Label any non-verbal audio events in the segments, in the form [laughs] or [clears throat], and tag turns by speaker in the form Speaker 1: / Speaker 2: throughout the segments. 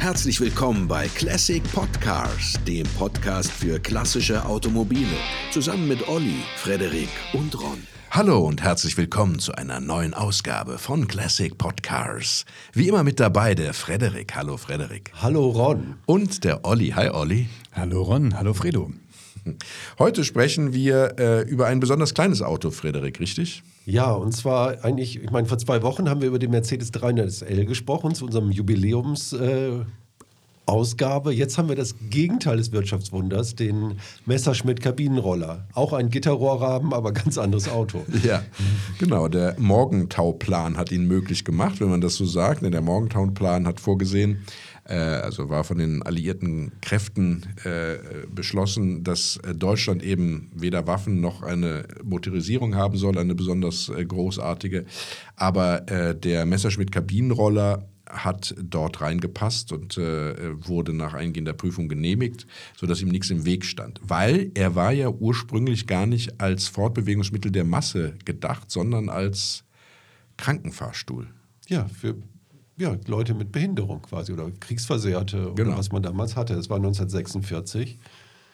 Speaker 1: Herzlich willkommen bei Classic Podcars, dem Podcast für klassische Automobile. Zusammen mit Olli, Frederik und Ron. Hallo und herzlich willkommen zu einer neuen Ausgabe von Classic Podcars. Wie immer mit dabei der Frederik. Hallo Frederik.
Speaker 2: Hallo Ron.
Speaker 1: Und der Olli. Hi Olli.
Speaker 3: Hallo Ron. Hallo Fredo.
Speaker 1: Heute sprechen wir äh, über ein besonders kleines Auto, Frederik, richtig?
Speaker 2: Ja, und zwar eigentlich, ich meine, vor zwei Wochen haben wir über den Mercedes 300 SL gesprochen, zu unserem Jubiläums. Äh, Ausgabe. Jetzt haben wir das Gegenteil des Wirtschaftswunders, den Messerschmitt Kabinenroller. Auch ein Gitterrohrrahmen, aber ganz anderes Auto. [laughs]
Speaker 1: Ja, genau. Der Morgentauplan hat ihn möglich gemacht, wenn man das so sagt. Der Morgentauplan hat vorgesehen, also war von den alliierten Kräften äh, beschlossen, dass äh, Deutschland eben weder Waffen noch eine Motorisierung haben soll, eine besonders äh, großartige. Aber äh, der Messerschmitt Kabinenroller hat dort reingepasst und äh, wurde nach eingehender Prüfung genehmigt, sodass ihm nichts im Weg stand. Weil er war ja ursprünglich gar nicht als Fortbewegungsmittel der Masse gedacht, sondern als Krankenfahrstuhl.
Speaker 2: Ja, für ja, Leute mit Behinderung quasi oder Kriegsversehrte genau. oder was man damals hatte. Das war 1946.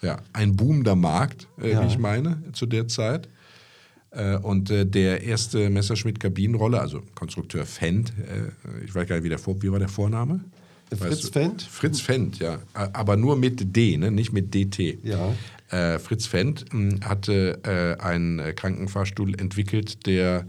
Speaker 1: Ja, ein boomender Markt, äh, ja. wie ich meine, zu der Zeit. Äh, und äh, der erste Messerschmitt-Kabinenroller, also Konstrukteur Fendt, äh, ich weiß gar nicht, wie, der Vor wie war der Vorname?
Speaker 2: Fritz Fendt?
Speaker 1: Fritz Fendt, ja. Aber nur mit D, ne? nicht mit DT.
Speaker 2: Ja.
Speaker 1: Äh, Fritz Fendt hm, hatte äh, einen Krankenfahrstuhl entwickelt, der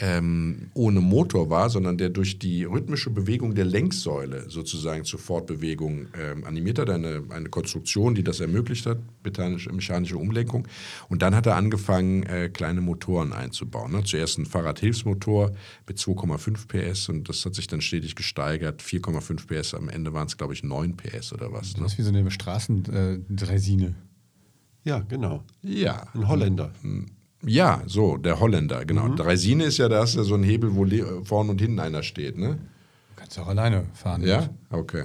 Speaker 1: ähm, ohne Motor war, sondern der durch die rhythmische Bewegung der Lenksäule sozusagen zur Fortbewegung ähm, animiert hat. Eine, eine Konstruktion, die das ermöglicht hat, mechanische, mechanische Umlenkung. Und dann hat er angefangen, äh, kleine Motoren einzubauen. Ne? Zuerst ein Fahrradhilfsmotor mit 2,5 PS und das hat sich dann stetig gesteigert. 4,5 PS, am Ende waren es, glaube ich, 9 PS oder was.
Speaker 3: Ne? Das ist wie so eine Straßendresine. Äh,
Speaker 2: ja, genau.
Speaker 1: Ja.
Speaker 2: Ein Holländer.
Speaker 1: Hm. Ja, so, der Holländer, genau. Mhm. Dreisine ist ja, da hast du so ein Hebel, wo vorne und hinten einer steht, ne?
Speaker 3: Du kannst auch alleine fahren.
Speaker 1: Ja, nicht? okay.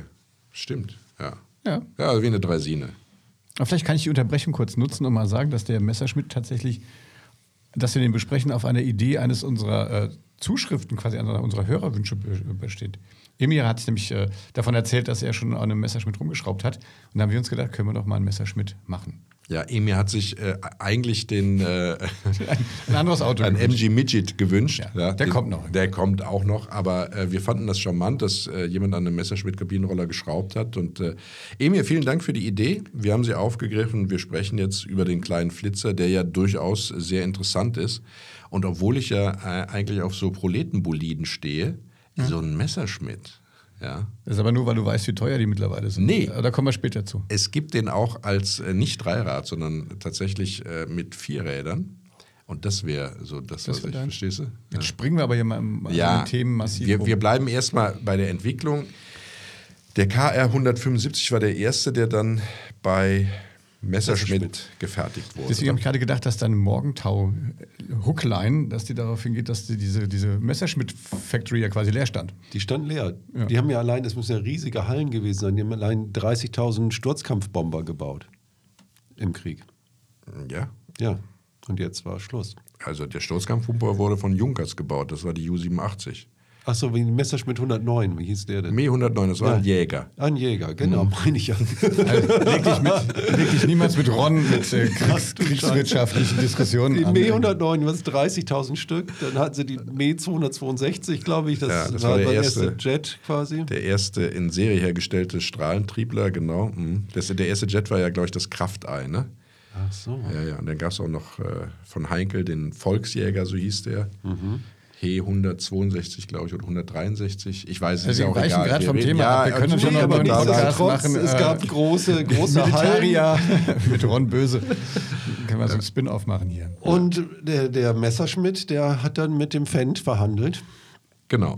Speaker 1: Stimmt, ja.
Speaker 3: Ja.
Speaker 1: Ja, also wie eine Dreisine.
Speaker 3: Aber vielleicht kann ich die Unterbrechung kurz nutzen und mal sagen, dass der Messerschmidt tatsächlich, dass wir den besprechen, auf einer Idee eines unserer äh, Zuschriften, quasi einer unserer Hörerwünsche besteht. Emir hat nämlich äh, davon erzählt, dass er schon an einem Messerschmidt rumgeschraubt hat. Und da haben wir uns gedacht, können wir doch mal einen Messerschmidt machen.
Speaker 1: Ja, Emir hat sich äh, eigentlich den äh,
Speaker 3: ein, anderes Auto,
Speaker 1: ein MG Midget gewünscht. Ja,
Speaker 3: ja, der
Speaker 1: den,
Speaker 3: kommt noch.
Speaker 1: Der kommt auch noch, aber äh, wir fanden das charmant, dass äh, jemand an einem Messerschmitt Kabinenroller geschraubt hat. Und äh, Emir, vielen Dank für die Idee. Wir haben sie aufgegriffen. Wir sprechen jetzt über den kleinen Flitzer, der ja durchaus sehr interessant ist. Und obwohl ich ja äh, eigentlich auf so Proletenboliden stehe, ja. so ein Messerschmitt ja.
Speaker 3: Das ist aber nur, weil du weißt, wie teuer die mittlerweile sind.
Speaker 1: Nee.
Speaker 3: Da kommen wir später zu.
Speaker 1: Es gibt den auch als äh, nicht Dreirad, sondern tatsächlich äh, mit vier Rädern. Und das wäre so das, das was ich, verstehst du? Jetzt
Speaker 3: ja. springen wir aber hier mal im
Speaker 1: ja,
Speaker 3: Themen massiv
Speaker 1: wir, wir bleiben erstmal bei der Entwicklung. Der KR 175 war der erste, der dann bei Messerschmitt, Messerschmitt. gefertigt wurde.
Speaker 3: Deswegen habe ich gerade gedacht, dass dann Morgentau-Hookline, dass die darauf hingeht, dass die diese, diese Messerschmitt-Factory ja quasi leer stand.
Speaker 2: Die stand leer. Ja. Die haben ja allein, das müssen ja riesige Hallen gewesen sein, die haben allein 30.000 Sturzkampfbomber gebaut im Krieg.
Speaker 1: Ja.
Speaker 2: Ja. Und jetzt war Schluss.
Speaker 1: Also der Sturzkampfbomber wurde von Junkers gebaut, das war die U-87.
Speaker 2: Achso, wie Messerschmitt 109, wie hieß der denn?
Speaker 1: Me 109, das war ja. ein Jäger.
Speaker 2: Ein Jäger, genau, mhm. meine ich ja. Also,
Speaker 3: wirklich, mit, wirklich niemals mit Ron mit äh, Kriegs, kriegswirtschaftlichen Diskussionen.
Speaker 2: Die Me 109, was 30.000 Stück, dann hatten sie die Me 262, glaube ich, das,
Speaker 1: ja, das war, war der, erste,
Speaker 2: erste, Jet quasi.
Speaker 1: Der erste in Serie hergestellte Strahlentriebler, genau. Mhm. Das, der erste Jet war ja, glaube ich, das Kraftei, ne?
Speaker 2: Ach so.
Speaker 1: Ja, ja, und dann gab es auch noch äh, von Heinkel den Volksjäger, so hieß der. Mhm. He 162, glaube ich, oder 163. Ich weiß es
Speaker 3: also
Speaker 1: ist auch egal.
Speaker 3: gerade vom Thema ja, ab. Wir können schon noch mal einen
Speaker 2: Podcast machen. Es gab äh, große, große
Speaker 3: Militaria [laughs] mit Ron Böse. [laughs] können wir so ein Spin-off machen hier.
Speaker 2: Und der, der Messerschmidt, der hat dann mit dem Fendt verhandelt.
Speaker 1: Genau.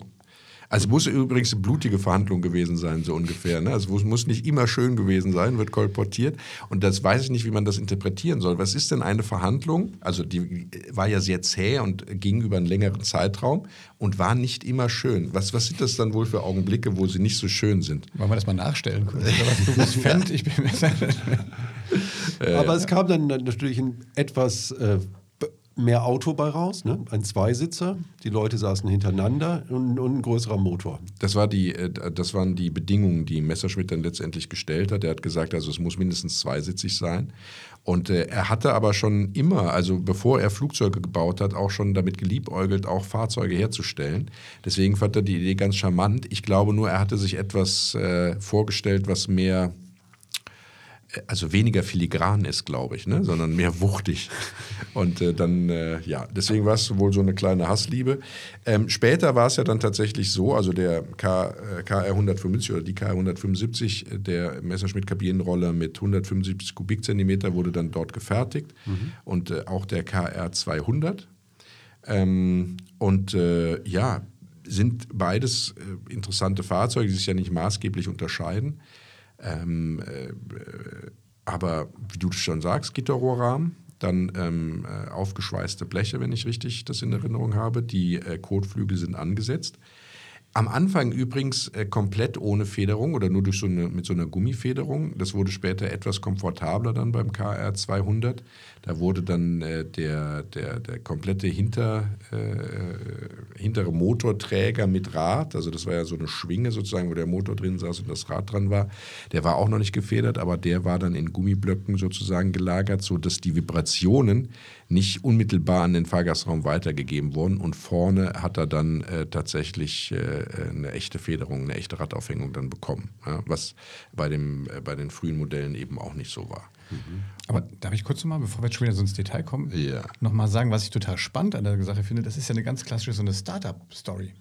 Speaker 1: Also muss übrigens eine blutige Verhandlung gewesen sein, so ungefähr. Ne? Also es muss nicht immer schön gewesen sein, wird kolportiert. Und das weiß ich nicht, wie man das interpretieren soll. Was ist denn eine Verhandlung? Also die war ja sehr zäh und ging über einen längeren Zeitraum und war nicht immer schön. Was, was sind das dann wohl für Augenblicke, wo sie nicht so schön sind?
Speaker 3: Wollen wir das mal nachstellen? Kurz? Du bist Fan, [laughs] ich bin
Speaker 2: Aber es kam dann natürlich ein etwas äh, mehr Auto bei raus, ne? ein Zweisitzer, die Leute saßen hintereinander und, und ein größerer Motor.
Speaker 1: Das, war die, äh, das waren die Bedingungen, die Messerschmitt dann letztendlich gestellt hat. Er hat gesagt, also es muss mindestens zweisitzig sein. Und äh, er hatte aber schon immer, also bevor er Flugzeuge gebaut hat, auch schon damit geliebäugelt, auch Fahrzeuge herzustellen. Deswegen fand er die Idee ganz charmant. Ich glaube nur, er hatte sich etwas äh, vorgestellt, was mehr also weniger filigran ist, glaube ich, ne? sondern mehr wuchtig. Und äh, dann, äh, ja, deswegen war es wohl so eine kleine Hassliebe. Ähm, später war es ja dann tatsächlich so, also der K, äh, KR 175 oder die KR 175, äh, der Messerschmitt-Kabinenroller mit 175 Kubikzentimeter wurde dann dort gefertigt mhm. und äh, auch der KR 200. Ähm, und äh, ja, sind beides interessante Fahrzeuge, die sich ja nicht maßgeblich unterscheiden. Ähm, äh, aber wie du schon sagst, Gitterrohrrahmen, dann ähm, äh, aufgeschweißte Bleche, wenn ich richtig das in Erinnerung habe. Die äh, Kotflügel sind angesetzt. Am Anfang übrigens äh, komplett ohne Federung oder nur durch so eine, mit so einer Gummifederung. Das wurde später etwas komfortabler dann beim KR 200. Da wurde dann äh, der, der, der komplette hinter, äh, hintere Motorträger mit Rad, also das war ja so eine Schwinge sozusagen, wo der Motor drin saß und das Rad dran war, der war auch noch nicht gefedert, aber der war dann in Gummiblöcken sozusagen gelagert, sodass die Vibrationen nicht unmittelbar an den Fahrgastraum weitergegeben wurden. Und vorne hat er dann äh, tatsächlich äh, eine echte Federung, eine echte Radaufhängung dann bekommen, ja, was bei, dem, äh, bei den frühen Modellen eben auch nicht so war.
Speaker 3: Mhm. Aber darf ich kurz nochmal, bevor wir jetzt schon wieder so ins Detail kommen,
Speaker 1: ja.
Speaker 3: nochmal sagen, was ich total spannend an der Sache finde? Das ist ja eine ganz klassische so eine Startup-Story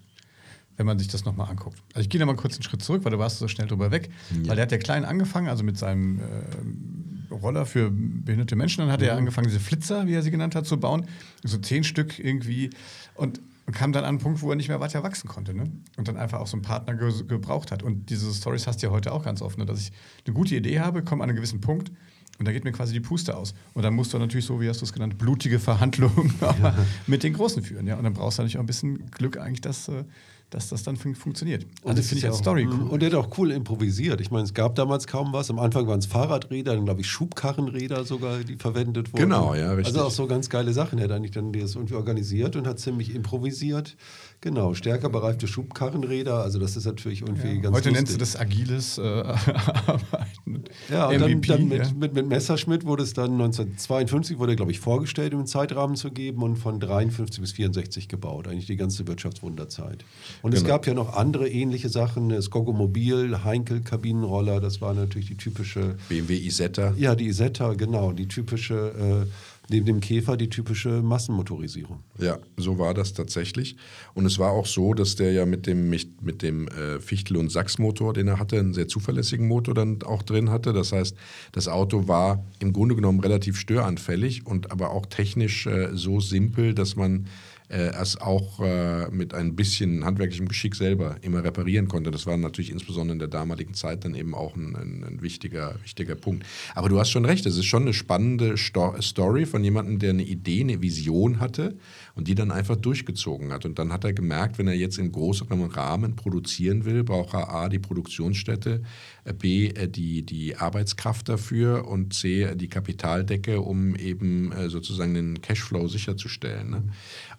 Speaker 3: wenn man sich das nochmal anguckt. Also ich gehe nochmal kurz einen Schritt zurück, weil du warst so schnell drüber weg. Ja. Weil der hat ja klein angefangen, also mit seinem äh, Roller für behinderte Menschen. Dann hat mhm. er angefangen, diese Flitzer, wie er sie genannt hat, zu bauen. So zehn Stück irgendwie. Und und kam dann an einen Punkt, wo er nicht mehr weiter wachsen konnte. Ne? Und dann einfach auch so einen Partner ge gebraucht hat. Und diese Stories hast du ja heute auch ganz oft, ne? dass ich eine gute Idee habe, komme an einen gewissen Punkt und da geht mir quasi die Puste aus. Und dann musst du natürlich so, wie hast du es genannt, blutige Verhandlungen [laughs] ja. mit den Großen führen. Ja? Und dann brauchst du natürlich auch ein bisschen Glück eigentlich, dass äh, dass das dann fun funktioniert.
Speaker 2: Also finde ich als Story cool. Und der hat auch cool improvisiert. Ich meine, es gab damals kaum was. Am Anfang waren es Fahrradräder, dann glaube ich Schubkarrenräder sogar, die verwendet wurden.
Speaker 1: Genau, ja, richtig.
Speaker 2: Also auch so ganz geile Sachen. Er hat eigentlich dann das irgendwie organisiert und hat ziemlich improvisiert. Genau, stärker bereifte Schubkarrenräder, also das ist natürlich irgendwie ja, ganz
Speaker 3: Heute
Speaker 2: lustig.
Speaker 3: nennst du das agiles äh, [laughs] Arbeiten.
Speaker 2: Ja, und MVP, dann, dann mit, ja. mit, mit, Messerschmitt wurde es dann 1952, wurde glaube ich vorgestellt, um einen Zeitrahmen zu geben und von 53 bis 64 gebaut, eigentlich die ganze Wirtschaftswunderzeit. Und genau. es gab ja noch andere ähnliche Sachen, das Gogomobil, Heinkel Kabinenroller, das war natürlich die typische...
Speaker 1: BMW Isetta.
Speaker 2: Ja, die Isetta, genau, die typische... Äh, neben dem Käfer die typische Massenmotorisierung.
Speaker 1: Ja, so war das tatsächlich. Und es war auch so, dass der ja mit dem, mit dem äh, Fichtel- und Sachs-Motor, den er hatte, einen sehr zuverlässigen Motor dann auch drin hatte. Das heißt, das Auto war im Grunde genommen relativ störanfällig und aber auch technisch äh, so simpel, dass man äh, es auch äh, mit ein bisschen handwerklichem Geschick selber immer reparieren konnte. Das war natürlich insbesondere in der damaligen Zeit dann eben auch ein, ein, ein wichtiger, wichtiger Punkt. Aber du hast schon recht, es ist schon eine spannende Sto Story von jemandem, der eine Idee, eine Vision hatte und die dann einfach durchgezogen hat. Und dann hat er gemerkt, wenn er jetzt in größerem Rahmen produzieren will, braucht er A, die Produktionsstätte, äh, B, äh, die, die Arbeitskraft dafür und C, die Kapitaldecke, um eben äh, sozusagen den Cashflow sicherzustellen. Ne?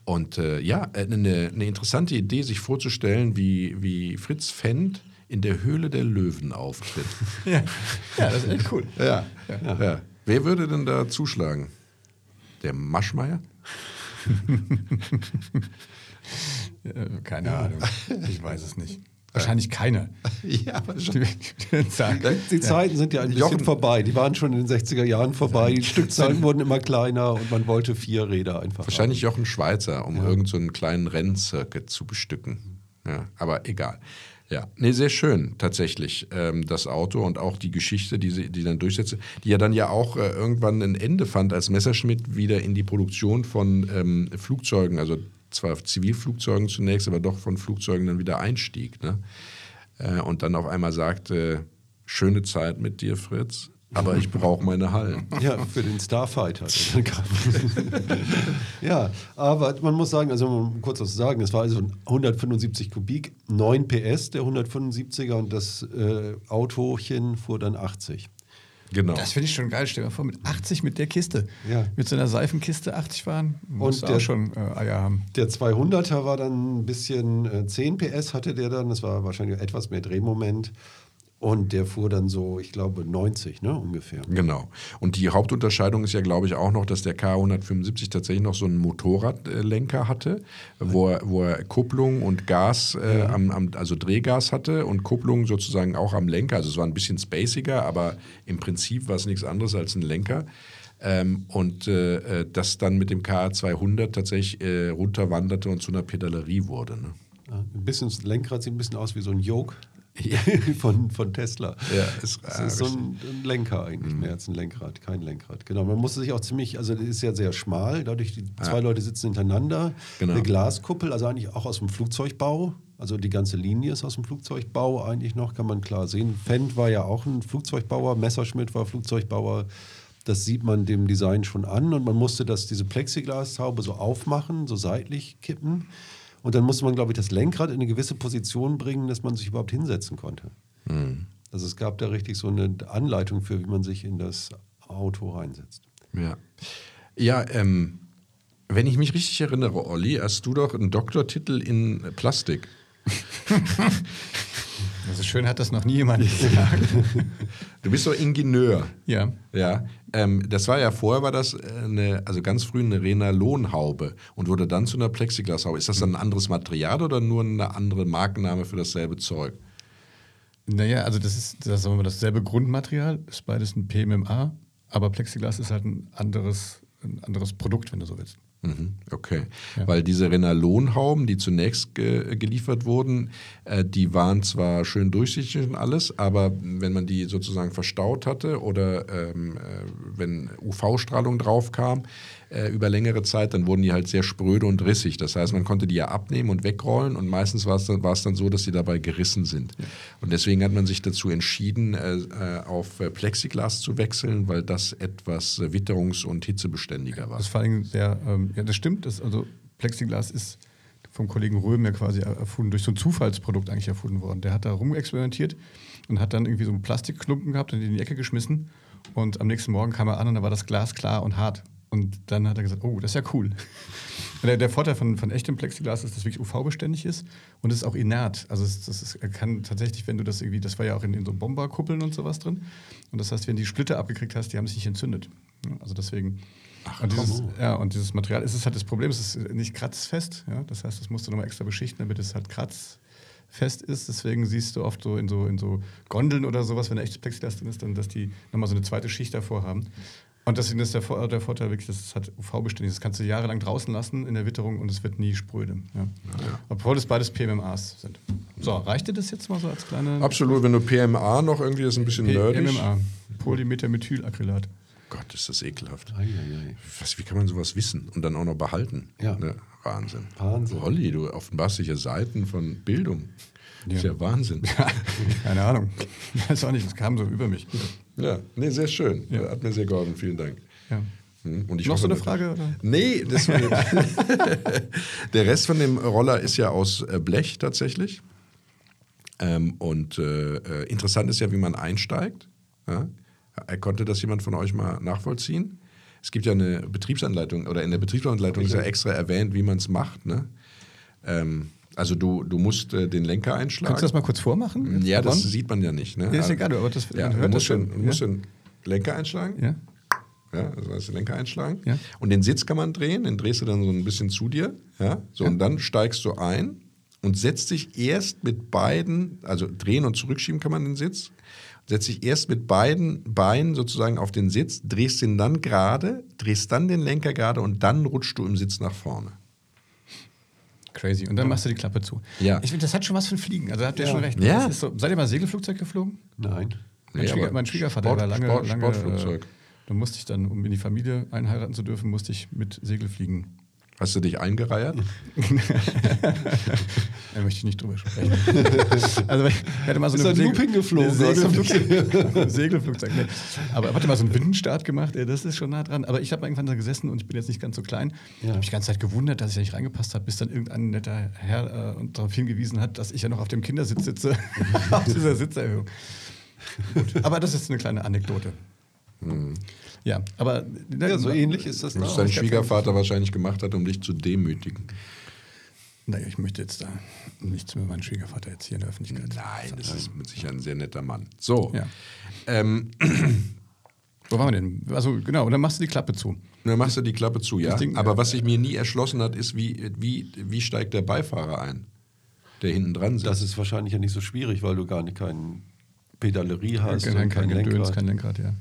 Speaker 1: Und äh, ja, eine, eine, interessante Idee, sich vorzustellen, wie, wie Fritz Fendt in der Höhle der Löwen auftritt. [laughs]
Speaker 3: ja. ja, das ist echt cool.
Speaker 1: Ja. Ja. ja. Wer würde denn da zuschlagen? Der Maschmeier? [laughs]
Speaker 3: Keine Ahnung. Ich weiß es nicht. Wahrscheinlich keine. [laughs]
Speaker 2: ja, aber schon. [laughs] Die Zeiten sind ja ein bisschen Jochen. vorbei. Die waren schon in den 60er Jahren vorbei. Die Stückzahlen [laughs] wurden immer kleiner und man wollte vier Räder einfach.
Speaker 1: Wahrscheinlich haben. Jochen Schweizer, um ja. irgendeinen so kleinen Renncircuit zu bestücken. Ja, aber egal. Ja, nee, sehr schön tatsächlich ähm, das Auto und auch die Geschichte, die sie, die dann durchsetzte, die ja dann ja auch äh, irgendwann ein Ende fand, als Messerschmidt wieder in die Produktion von ähm, Flugzeugen, also zwar Zivilflugzeugen zunächst, aber doch von Flugzeugen dann wieder einstieg. Ne? Äh, und dann auf einmal sagte, schöne Zeit mit dir, Fritz, aber ich brauche meine Hallen. [laughs]
Speaker 2: Ja, für den Starfighter. [laughs] ja, aber man muss sagen, also um kurz was zu sagen, es war also 175 Kubik, 9 PS der 175er und das äh, Autochen fuhr dann 80.
Speaker 1: Genau.
Speaker 3: Das finde ich schon geil. Stell dir mal vor, mit 80 mit der Kiste.
Speaker 2: Ja.
Speaker 3: Mit so einer Seifenkiste 80 fahren, musst
Speaker 2: Und
Speaker 3: du
Speaker 2: der-
Speaker 3: auch schon äh, Eier haben.
Speaker 2: Der 200er war dann ein bisschen äh, 10 PS hatte der dann, das war wahrscheinlich etwas mehr Drehmoment. Und der fuhr dann so, ich glaube, 90, ne, ungefähr.
Speaker 1: Genau. Und die Hauptunterscheidung ist ja, glaube ich, auch noch, dass der K175 tatsächlich noch so einen Motorradlenker hatte, wo er, wo er Kupplung und Gas, äh, am, am, also Drehgas hatte und Kupplung sozusagen auch am Lenker. Also es war ein bisschen spaciger, aber im Prinzip war es nichts anderes als ein Lenker. Ähm, und äh, äh, das dann mit dem K200 tatsächlich äh, runterwanderte und zu einer Pedalerie wurde. Ne?
Speaker 2: Ja, ein bisschen, das Lenkrad sieht ein bisschen aus wie so ein Yoke [laughs] von, von Tesla.
Speaker 1: Ja, ist-
Speaker 2: es
Speaker 1: ah,
Speaker 2: ist so ein, ein Lenker eigentlich, mehr als ein Lenkrad, kein Lenkrad. Genau, man musste sich auch ziemlich, also das ist ja sehr schmal, dadurch die zwei Leute sitzen hintereinander,
Speaker 1: Genau.
Speaker 2: eine Glaskuppel, also eigentlich auch aus dem Flugzeugbau. Also die ganze Linie ist aus dem Flugzeugbau eigentlich noch, kann man klar sehen. Fendt war ja auch ein Flugzeugbauer, Messerschmitt war Flugzeugbauer. Das sieht man dem Design schon an und man musste das, diese Plexiglashaube so aufmachen, so seitlich kippen. Und dann musste man, glaube ich, das Lenkrad in eine gewisse Position bringen, dass man sich überhaupt hinsetzen konnte. Also es gab da richtig so eine Anleitung für, wie man sich in das Auto reinsetzt.
Speaker 1: Ja, ja ähm, wenn ich mich richtig erinnere, Olli, hast du doch einen Doktortitel in Plastik. [laughs]
Speaker 3: Also schön hat das noch nie jemand gesagt. [laughs]
Speaker 1: Du bist doch Ingenieur.
Speaker 3: ja.
Speaker 1: Ja, ähm, das war ja vorher war das äh, eine, also ganz früh eine Renalonhaube und wurde dann zu einer Plexiglashaube. Ist das dann ein anderes Material oder nur eine andere Markenname für dasselbe Zeug?
Speaker 3: Naja, also das ist das, sagen wir mal, dasselbe Grundmaterial, ist beides ein PMMA, aber Plexiglas ist halt ein anderes, ein anderes Produkt, wenn du so willst.
Speaker 1: Mhm, okay.
Speaker 3: Ja.
Speaker 1: Weil diese Renalonhauben, die zunächst ge geliefert wurden, äh, die waren zwar schön durchsichtig und alles, aber wenn man die sozusagen verstaut hatte oder ähm, äh, wenn UV-Strahlung drauf kam äh, über längere Zeit, dann wurden die halt sehr spröde und rissig. Das heißt, man konnte die ja abnehmen und wegrollen und meistens war es dann, dann so, dass die dabei gerissen sind. Und deswegen hat man sich dazu entschieden, äh, äh, auf äh, Plexiglas zu wechseln, weil das etwas äh, witterungs- und hitzebeständiger war.
Speaker 3: Das ist vor allem sehr, ähm, ja, das stimmt. Das, also Plexiglas ist vom Kollegen Röhm ja quasi erfunden, durch so ein Zufallsprodukt eigentlich erfunden worden. Der hat da rumexperimentiert und hat dann irgendwie so einen Plastikklumpen gehabt und in die Ecke geschmissen. Und am nächsten Morgen kam er an und da war das Glas klar und hart. Und dann hat er gesagt, oh, das ist ja cool. Der, der Vorteil von, von echtem Plexiglas ist, dass es wirklich UV-beständig ist und es ist auch inert. Also es, das ist, kann tatsächlich, wenn du das irgendwie, das war ja auch in, in so Bomberkuppeln und sowas drin. Und das heißt, wenn du die Splitter abgekriegt hast, die haben sich nicht entzündet. Also deswegen. und dieses, ja, und dieses Material ist es halt das Problem, es ist nicht kratzfest. Ja? Das heißt, das musst du nochmal extra beschichten, damit es halt kratzfest ist. Deswegen siehst du oft so in so, in so Gondeln oder sowas, wenn echtes Plexiglas drin ist, dann, dass die nochmal so eine zweite Schicht davor haben. Und deswegen ist der, der Vorteil wirklich, dass es halt UV-beständig ist. Das kannst du jahrelang draußen lassen in der Witterung und es wird nie spröde. Ja. Obwohl es beides PMMAs sind. So, reicht dir das jetzt mal so als kleine
Speaker 1: Absolut, wenn du PMA noch irgendwie ist ein bisschen nerdig.
Speaker 3: PMMA? Polymethamethylacrylat.
Speaker 1: Gott, ist das ekelhaft.
Speaker 2: Eieiei.
Speaker 1: Was, wie kann man sowas wissen und dann auch noch behalten?
Speaker 2: Ja.
Speaker 1: Ne? Wahnsinn.
Speaker 2: Wahnsinn.
Speaker 1: Olli, du offenbarst dich ja Seiten von Bildung. Das ist ja Wahnsinn.
Speaker 3: Keine Ahnung. Weiß auch nicht, das kam so über mich.
Speaker 1: ja, nee, sehr schön. Hat mir sehr geholfen. Vielen Dank.
Speaker 3: Ja.
Speaker 1: Hm, Und ich
Speaker 3: Noch so eine Frage? Oder?
Speaker 1: Nee, das, [laughs] [laughs] der Rest von dem Roller ist ja aus äh, Blech tatsächlich. Ähm, und äh, äh, interessant ist ja, wie man einsteigt. Ja? Äh, Konnte das jemand von euch mal nachvollziehen? Es gibt ja eine Betriebsanleitung oder in der Betriebsanleitung ist ja extra erwähnt, wie man es macht. Ne? Ähm, also du, du musst äh, den Lenker einschlagen.
Speaker 3: Kannst du das mal kurz vormachen?
Speaker 1: ja, das
Speaker 3: Wann?
Speaker 1: sieht man ja nicht. Ne?
Speaker 3: Ja, ist egal, aber das-
Speaker 1: ja,
Speaker 3: man
Speaker 1: du
Speaker 3: hört
Speaker 1: musst,
Speaker 3: das
Speaker 1: den,
Speaker 3: schon,
Speaker 1: du musst
Speaker 3: ja.
Speaker 1: den Lenker einschlagen.
Speaker 3: Ja.
Speaker 1: Ja, also du den Lenker einschlagen.
Speaker 3: Ja.
Speaker 1: Und den Sitz kann man drehen, den drehst du dann so ein bisschen zu dir. Ja, so,
Speaker 3: Ja.
Speaker 1: und dann steigst du ein und setzt dich erst mit beiden, also drehen und zurückschieben kann man den Sitz, setzt dich erst mit beiden Beinen sozusagen auf den Sitz, drehst ihn dann gerade, drehst dann den Lenker gerade und dann rutschst du im Sitz nach vorne.
Speaker 3: Crazy. Und dann machst du die Klappe zu.
Speaker 1: Ja.
Speaker 3: Ich finde, das hat schon was von Fliegen. Also da habt ihr
Speaker 2: Ja.
Speaker 3: schon recht.
Speaker 1: Ja.
Speaker 3: Das ist so, seid ihr mal Segelflugzeug geflogen?
Speaker 2: Nein.
Speaker 3: Mein,
Speaker 1: Nee,
Speaker 3: Schwieger, mein Schwiegervater
Speaker 1: Sport-
Speaker 3: war lange,
Speaker 1: Sport-
Speaker 3: lange
Speaker 1: Sportflugzeug.
Speaker 3: Äh, da musste ich dann, um in die Familie einheiraten zu dürfen, musste ich mit Segel fliegen.
Speaker 1: Hast du dich eingereiert? [laughs]
Speaker 3: Da möchte ich nicht drüber sprechen. [laughs] also ich hatte mal so
Speaker 2: Ist ein Looping geflogen,
Speaker 3: Segelflugzeug, [laughs] Segelflugzeug. Nee. Aber hatte mal so einen Windenstart gemacht, das ist schon nah dran. Aber ich habe irgendwann da gesessen und ich bin jetzt nicht ganz so klein.
Speaker 2: Ja.
Speaker 3: habe mich die ganze Zeit gewundert, dass ich da nicht reingepasst habe, bis dann irgendein netter Herr äh, darauf hingewiesen hat, dass ich ja noch auf dem Kindersitz sitze, auf dieser Sitzerhöhung. Gut. Aber das ist eine kleine Anekdote. Ja, aber
Speaker 2: Ja, so ähnlich ist das
Speaker 1: Was
Speaker 2: da.
Speaker 1: dein Schwiegervater wahrscheinlich gemacht hat, um dich zu demütigen.
Speaker 3: Naja, ich möchte jetzt da nichts über meinen Schwiegervater jetzt hier in der Öffentlichkeit.
Speaker 1: Nein, das ist mit Sicherheit ein sehr netter Mann. So,
Speaker 3: Ja.
Speaker 1: ähm,
Speaker 3: Wo waren wir denn? Also genau, und dann machst du die Klappe zu.
Speaker 1: dann machst du die Klappe zu, ja.
Speaker 3: Ding-
Speaker 1: Aber was sich mir nie erschlossen hat, ist, wie, wie, wie steigt der Beifahrer ein, der hinten dran sitzt.
Speaker 2: Das ist wahrscheinlich ja nicht so schwierig, weil du gar nicht keine Pedalerie hast
Speaker 3: kein,
Speaker 2: und
Speaker 3: kein,
Speaker 2: kein
Speaker 3: Gedöns,
Speaker 2: Lenkrad.
Speaker 3: kein Lenkrad, ja.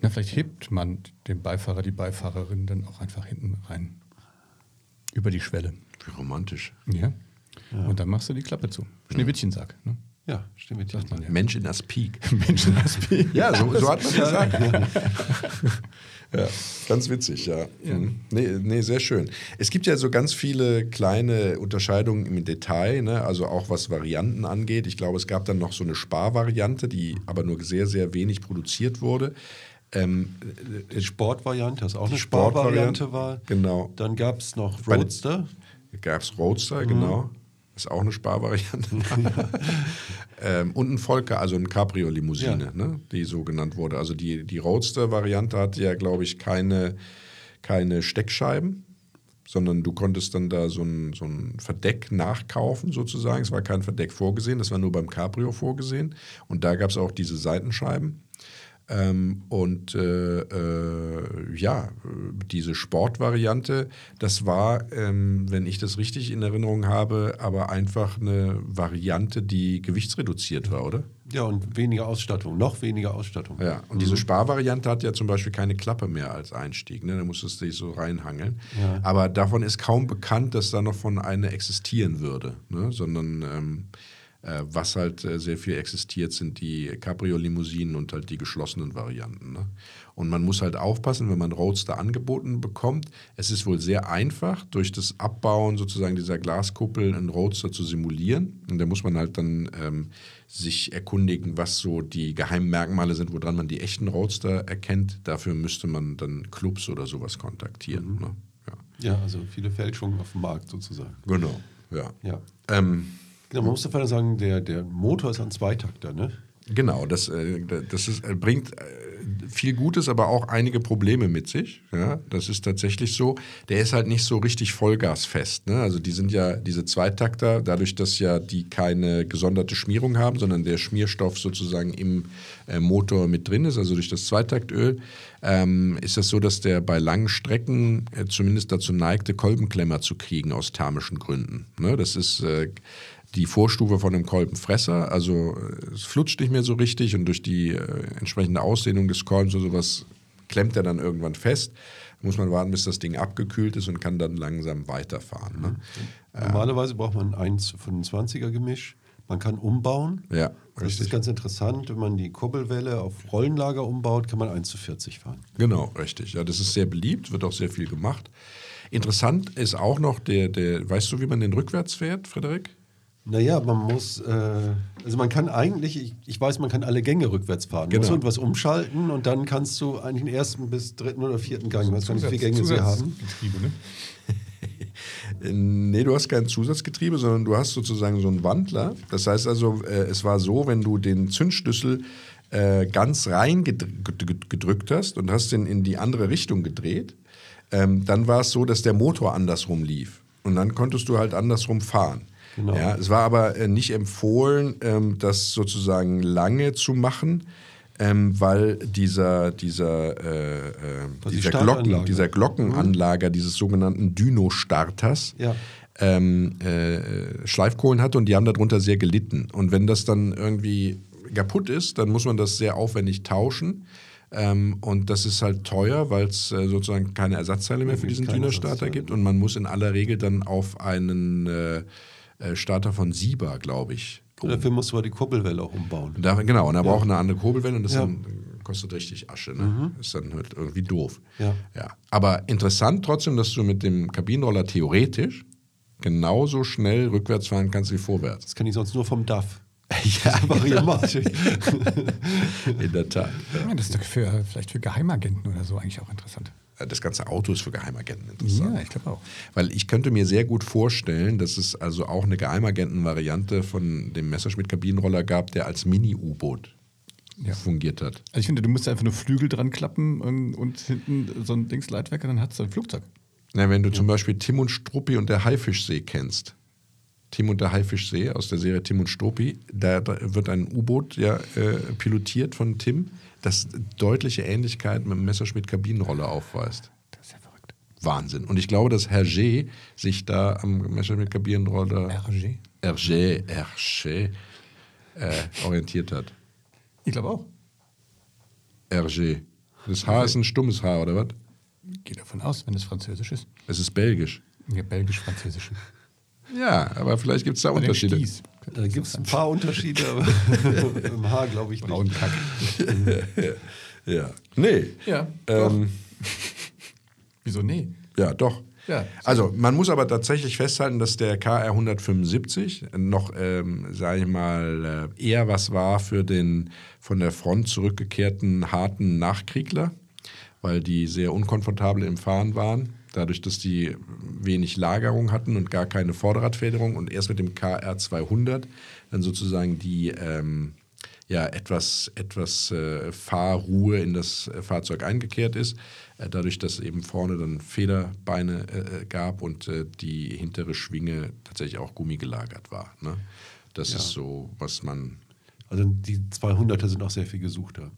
Speaker 3: Na, vielleicht hebt man den Beifahrer, die Beifahrerin dann auch einfach hinten rein. Über die Schwelle.
Speaker 1: wie romantisch.
Speaker 3: Ja. Und dann machst du die Klappe zu. Schneewittchensack. Ne?
Speaker 2: Ja, stimmt.
Speaker 3: Sagt man ja.
Speaker 1: Mensch in das Peak. [laughs]
Speaker 3: Menschen
Speaker 1: Ja, so, so hat man gesagt. ja, ganz witzig, ja. Mhm. Nee, nee, sehr schön. Es gibt ja so ganz viele kleine Unterscheidungen im Detail, ne? also auch was Varianten angeht. Ich glaube, es gab dann noch so eine Sparvariante, die aber nur sehr, sehr wenig produziert wurde. Ähm,
Speaker 2: Sportvariante, das auch eine
Speaker 1: Sportvariante,
Speaker 2: Sparvariante war.
Speaker 1: genau.
Speaker 2: Dann gab es noch Roadster.
Speaker 1: gab es Roadster, genau. Ist auch eine Sparvariante. [laughs] ähm, und ein Volker, also ein Cabrio-Limousine,
Speaker 2: Ja.
Speaker 1: ne, die so genannt wurde. Also die, die Roadster-Variante hatte ja, glaube ich, keine, keine Steckscheiben, sondern du konntest dann da so ein, so ein Verdeck nachkaufen sozusagen. Es war kein Verdeck vorgesehen, das war nur beim Cabrio vorgesehen. Und da gab es auch diese Seitenscheiben. Ähm, und äh, äh, ja, diese Sportvariante, das war, ähm, wenn ich das richtig in Erinnerung habe, aber einfach eine Variante, die gewichtsreduziert war, oder?
Speaker 2: Ja, und weniger Ausstattung, noch weniger Ausstattung.
Speaker 1: Ja, und diese Sparvariante hat ja zum Beispiel keine Klappe mehr als Einstieg. Ne? Da musstest du dich so reinhangeln.
Speaker 2: Ja.
Speaker 1: Aber davon ist kaum bekannt, dass da noch von einer existieren würde. Ne? Sondern ähm, äh, was halt äh, sehr viel existiert, sind die Cabrio-Limousinen und halt die geschlossenen Varianten. Ne? Und man muss halt aufpassen, wenn man Roadster angeboten bekommt. Es ist wohl sehr einfach, durch das Abbauen sozusagen dieser Glaskuppel einen Roadster zu simulieren. Und da muss man halt dann ähm, sich erkundigen, was so die geheimen Merkmale sind, woran man die echten Roadster erkennt. Dafür müsste man dann Clubs oder sowas kontaktieren. Ne? Ja.
Speaker 2: Ja, also viele Fälschungen auf dem Markt sozusagen.
Speaker 1: Genau, ja.
Speaker 2: Ja.
Speaker 1: Ähm,
Speaker 2: Genau, man muss davon sagen, der, der Motor ist ein Zweitakter, ne?
Speaker 1: Genau, das, äh, das ist, äh, bringt äh, viel Gutes, aber auch einige Probleme mit sich. Ja, das ist tatsächlich so. Der ist halt nicht so richtig vollgasfest. Ne? Also die sind ja diese Zweitakter, dadurch, dass ja die keine gesonderte Schmierung haben, sondern der Schmierstoff sozusagen im äh, Motor mit drin ist, also durch das Zweitaktöl, ähm, ist das so, dass der bei langen Strecken äh, zumindest dazu neigte, Kolbenklemmer zu kriegen aus thermischen Gründen. Ne? Das ist äh, die Vorstufe von einem Kolbenfresser. Also äh, es flutscht nicht mehr so richtig und durch die äh, entsprechende Ausdehnung des Kolbens oder sowas klemmt er dann irgendwann fest. Da muss man warten, bis das Ding abgekühlt ist und kann dann langsam weiterfahren. Ne?
Speaker 2: Normalerweise braucht man ein 1 zu 25er Gemisch. Man kann umbauen.
Speaker 1: Ja,
Speaker 2: Das
Speaker 1: richtig.
Speaker 2: ist ganz interessant. Wenn man die Kurbelwelle auf Rollenlager umbaut, kann man 1 zu 40 fahren.
Speaker 1: Genau, richtig. Ja, das ist sehr beliebt, wird auch sehr viel gemacht. Interessant ist auch noch der, der, weißt du, wie man den rückwärts fährt, Frederik?
Speaker 2: Naja, man muss, äh, also man kann eigentlich, ich, ich weiß, man kann alle Gänge rückwärts fahren.
Speaker 1: Genau.
Speaker 2: muss irgendwas umschalten und dann kannst du eigentlich den ersten bis dritten oder vierten Gang, ich weiß gar nicht, wie viele Gänge sie haben.
Speaker 3: Ne? [laughs]
Speaker 1: Nee, du hast kein Zusatzgetriebe, sondern du hast sozusagen so einen Wandler. Das heißt also, äh, es war so, wenn du den Zündschlüssel äh, ganz rein gedr- ged- gedrückt hast und hast den in die andere Richtung gedreht, ähm, dann war es so, dass der Motor andersrum lief. Und dann konntest du halt andersrum fahren.
Speaker 2: Genau.
Speaker 1: Ja, es war aber äh, nicht empfohlen, ähm, das sozusagen lange zu machen, ähm, weil dieser, dieser, äh, äh,
Speaker 2: Also die
Speaker 1: dieser,
Speaker 2: Startanlage.
Speaker 1: Glocken, dieser Glockenanlager dieses sogenannten Dyno-Starters
Speaker 2: Ja.
Speaker 1: ähm, äh, Schleifkohlen hatte und die haben darunter sehr gelitten. Und wenn das dann irgendwie kaputt ist, dann muss man das sehr aufwendig tauschen. Ähm, und das ist halt teuer, weil es äh, sozusagen keine Ersatzteile mehr für diesen Dyno-Starter gibt. Und man muss in aller Regel dann auf einen äh, Starter von Siba, glaube ich.
Speaker 2: Dafür musst du aber die Kurbelwelle auch umbauen.
Speaker 1: Da, genau, und da braucht eine andere Kurbelwelle und das
Speaker 2: Ja. Mhm.
Speaker 1: dann, kostet richtig Asche. Ne? Ist dann halt irgendwie doof.
Speaker 2: Ja.
Speaker 1: Ja. Aber interessant trotzdem, dass du mit dem Kabinenroller theoretisch genauso schnell rückwärts fahren kannst wie vorwärts.
Speaker 2: Das kann ich sonst nur vom DAF. [laughs]
Speaker 1: Ja,
Speaker 2: Variamatik. [laughs]
Speaker 1: in der Tat.
Speaker 3: Ja, das ist doch für, vielleicht für Geheimagenten oder so eigentlich auch interessant.
Speaker 1: Das ganze Auto ist für Geheimagenten interessant.
Speaker 3: Ja, ich glaube auch.
Speaker 1: Weil ich könnte mir sehr gut vorstellen, dass es also auch eine Geheimagenten-Variante von dem Messerschmitt-Kabinenroller gab, der als Mini-U-Boot
Speaker 3: Ja.
Speaker 1: fungiert hat.
Speaker 3: Also ich finde, du musst einfach nur Flügel dran klappen und, und hinten so ein Dingsleitwerk und dann hast du ein Flugzeug.
Speaker 1: Na, wenn du zum Beispiel Tim und Struppi und der Haifischsee kennst. Tim und der Haifischsee aus der Serie Tim und Struppi, da, da wird ein U-Boot ja, äh, pilotiert von Tim, das deutliche Ähnlichkeit mit dem Messerschmitt-Kabinenroller aufweist.
Speaker 3: Das ist ja verrückt.
Speaker 1: Wahnsinn. Und ich glaube, dass Hergé sich da am Messerschmitt-Kabinenroller
Speaker 3: RG?
Speaker 1: Hergé, Hergé äh, orientiert hat.
Speaker 3: Ich glaube auch.
Speaker 1: Hergé. Das H ist ein stummes H, oder was?
Speaker 3: Gehe davon aus, wenn es französisch ist.
Speaker 1: Es ist belgisch.
Speaker 3: Ja, belgisch-französisch.
Speaker 1: Ja, aber vielleicht gibt es da
Speaker 3: Bei den
Speaker 1: Unterschiede.
Speaker 3: Sties.
Speaker 2: Da gibt es ein paar Unterschiede, aber [laughs] im Haar glaube ich nicht.
Speaker 3: Braunkack. [laughs]
Speaker 1: Ja. Nee.
Speaker 3: Ja,
Speaker 1: Ähm, [laughs]
Speaker 3: Wieso nee?
Speaker 1: ja, doch.
Speaker 3: Ja.
Speaker 1: Also man muss aber tatsächlich festhalten, dass der KR 175 noch, ähm, sage ich mal, äh, eher was war für den von der Front zurückgekehrten harten Nachkriegler, weil die sehr unkomfortabel im Fahren waren, dadurch, dass die wenig Lagerung hatten und gar keine Vorderradfederung und erst mit dem KR 200 dann sozusagen die ähm, ja, etwas, etwas äh, Fahrruhe in das äh, Fahrzeug eingekehrt ist, äh, dadurch, dass eben vorne dann Federbeine äh, gab und äh, die hintere Schwinge tatsächlich auch gummigelagert war. Ne? Das
Speaker 2: Ja.
Speaker 1: ist so, was man,
Speaker 2: Also die 200er sind auch sehr viel gesuchter.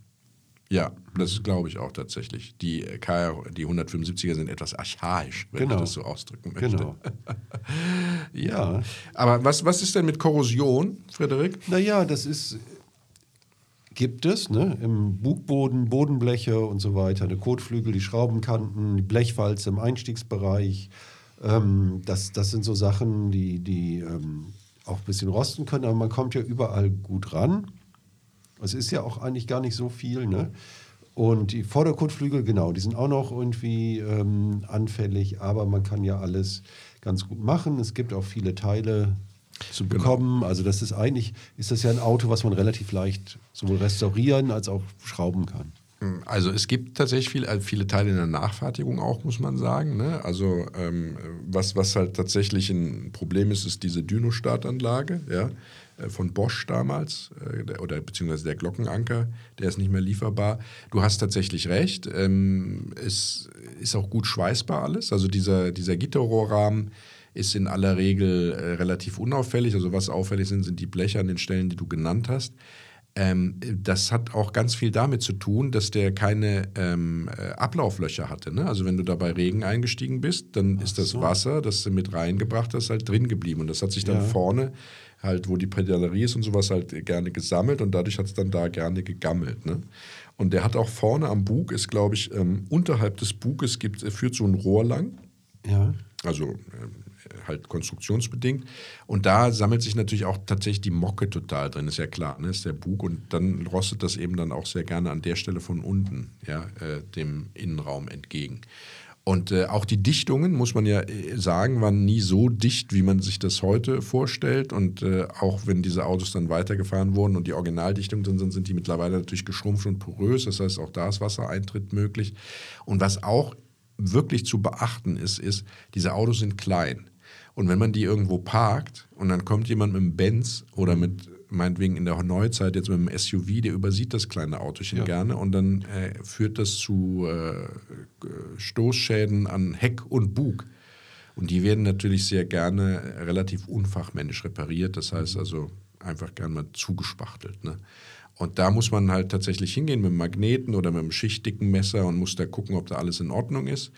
Speaker 1: Ja, das glaube ich auch tatsächlich. Die äh, KR, die 175er sind etwas archaisch, wenn
Speaker 2: Genau.
Speaker 1: ich das so ausdrücken möchte.
Speaker 2: Genau.
Speaker 1: Ja. [laughs]
Speaker 2: Ja.
Speaker 1: Aber was, was ist denn mit Korrosion, Frederik?
Speaker 2: Naja, das ist, gibt es, ne? Im Bugboden, Bodenbleche und so weiter, eine Kotflügel, die Schraubenkanten, die Blechwalze im Einstiegsbereich. Ähm, das, das sind so Sachen, die, die ähm, auch ein bisschen rosten können, aber man kommt ja überall gut ran. Es ist ja auch eigentlich gar nicht so viel, ne? Und die Vorderkotflügel, genau, die sind auch noch irgendwie ähm, anfällig, aber man kann ja alles ganz gut machen. Es gibt auch viele Teile zu bekommen. Also das ist eigentlich, ist das ja ein Auto, was man relativ leicht sowohl restaurieren als auch schrauben kann.
Speaker 1: Also es gibt tatsächlich viel, äh, viele Teile in der Nachfertigung auch, muss man sagen. Ne? Also ähm, was, was halt tatsächlich ein Problem ist, ist diese Dyno-Startanlage ja? Äh, von Bosch damals äh, der- oder beziehungsweise der Glockenanker, der ist nicht mehr lieferbar. Du hast tatsächlich recht, ähm, es ist auch gut schweißbar alles. Also dieser, dieser Gitterrohrrahmen ist in aller Regel äh, relativ unauffällig. Also was auffällig sind, sind die Bleche an den Stellen, die du genannt hast. Ähm, das hat auch ganz viel damit zu tun, dass der keine ähm, äh, Ablauflöcher hatte. Ne? Also wenn du da bei Regen eingestiegen bist, dann ist das Wasser, das du mit reingebracht hast, halt drin geblieben. Und das hat sich dann
Speaker 2: Ja.
Speaker 1: vorne, halt wo die Pedalerie ist und sowas, halt gerne gesammelt und dadurch hat es dann da gerne gegammelt. Ne? Und der hat auch vorne am Bug, ist glaube ich, ähm, unterhalb des Buges gibt, führt so ein Rohr lang
Speaker 2: Ja.
Speaker 1: also ähm, halt konstruktionsbedingt. Und da sammelt sich natürlich auch tatsächlich die Mocke total drin, ist ja klar, ne? ist der Bug. Und dann rostet das eben dann auch sehr gerne an der Stelle von unten, ja, äh, dem Innenraum entgegen. Und äh, auch die Dichtungen, muss man ja äh, sagen, waren nie so dicht, wie man sich das heute vorstellt. Und äh, auch wenn diese Autos dann weitergefahren wurden und die Originaldichtungen drin sind, sind die mittlerweile natürlich geschrumpft und porös. Das heißt, auch da ist Wassereintritt möglich. Und was auch wirklich zu beachten ist, ist, diese Autos sind klein. Und wenn man die irgendwo parkt und dann kommt jemand mit einem Benz oder mit, meinetwegen in der Neuzeit jetzt mit einem SUV, der übersieht das kleine Autochen
Speaker 2: Ja.
Speaker 1: gerne und dann äh, führt das zu äh, Stoßschäden an Heck und Bug. Und die werden natürlich sehr gerne relativ unfachmännisch repariert. Das heißt also einfach gerne mal zugespachtelt. Ne? Und da muss man halt tatsächlich hingehen mit einem Magneten oder mit einem schichtdicken Messer und muss da gucken, ob da alles in Ordnung ist.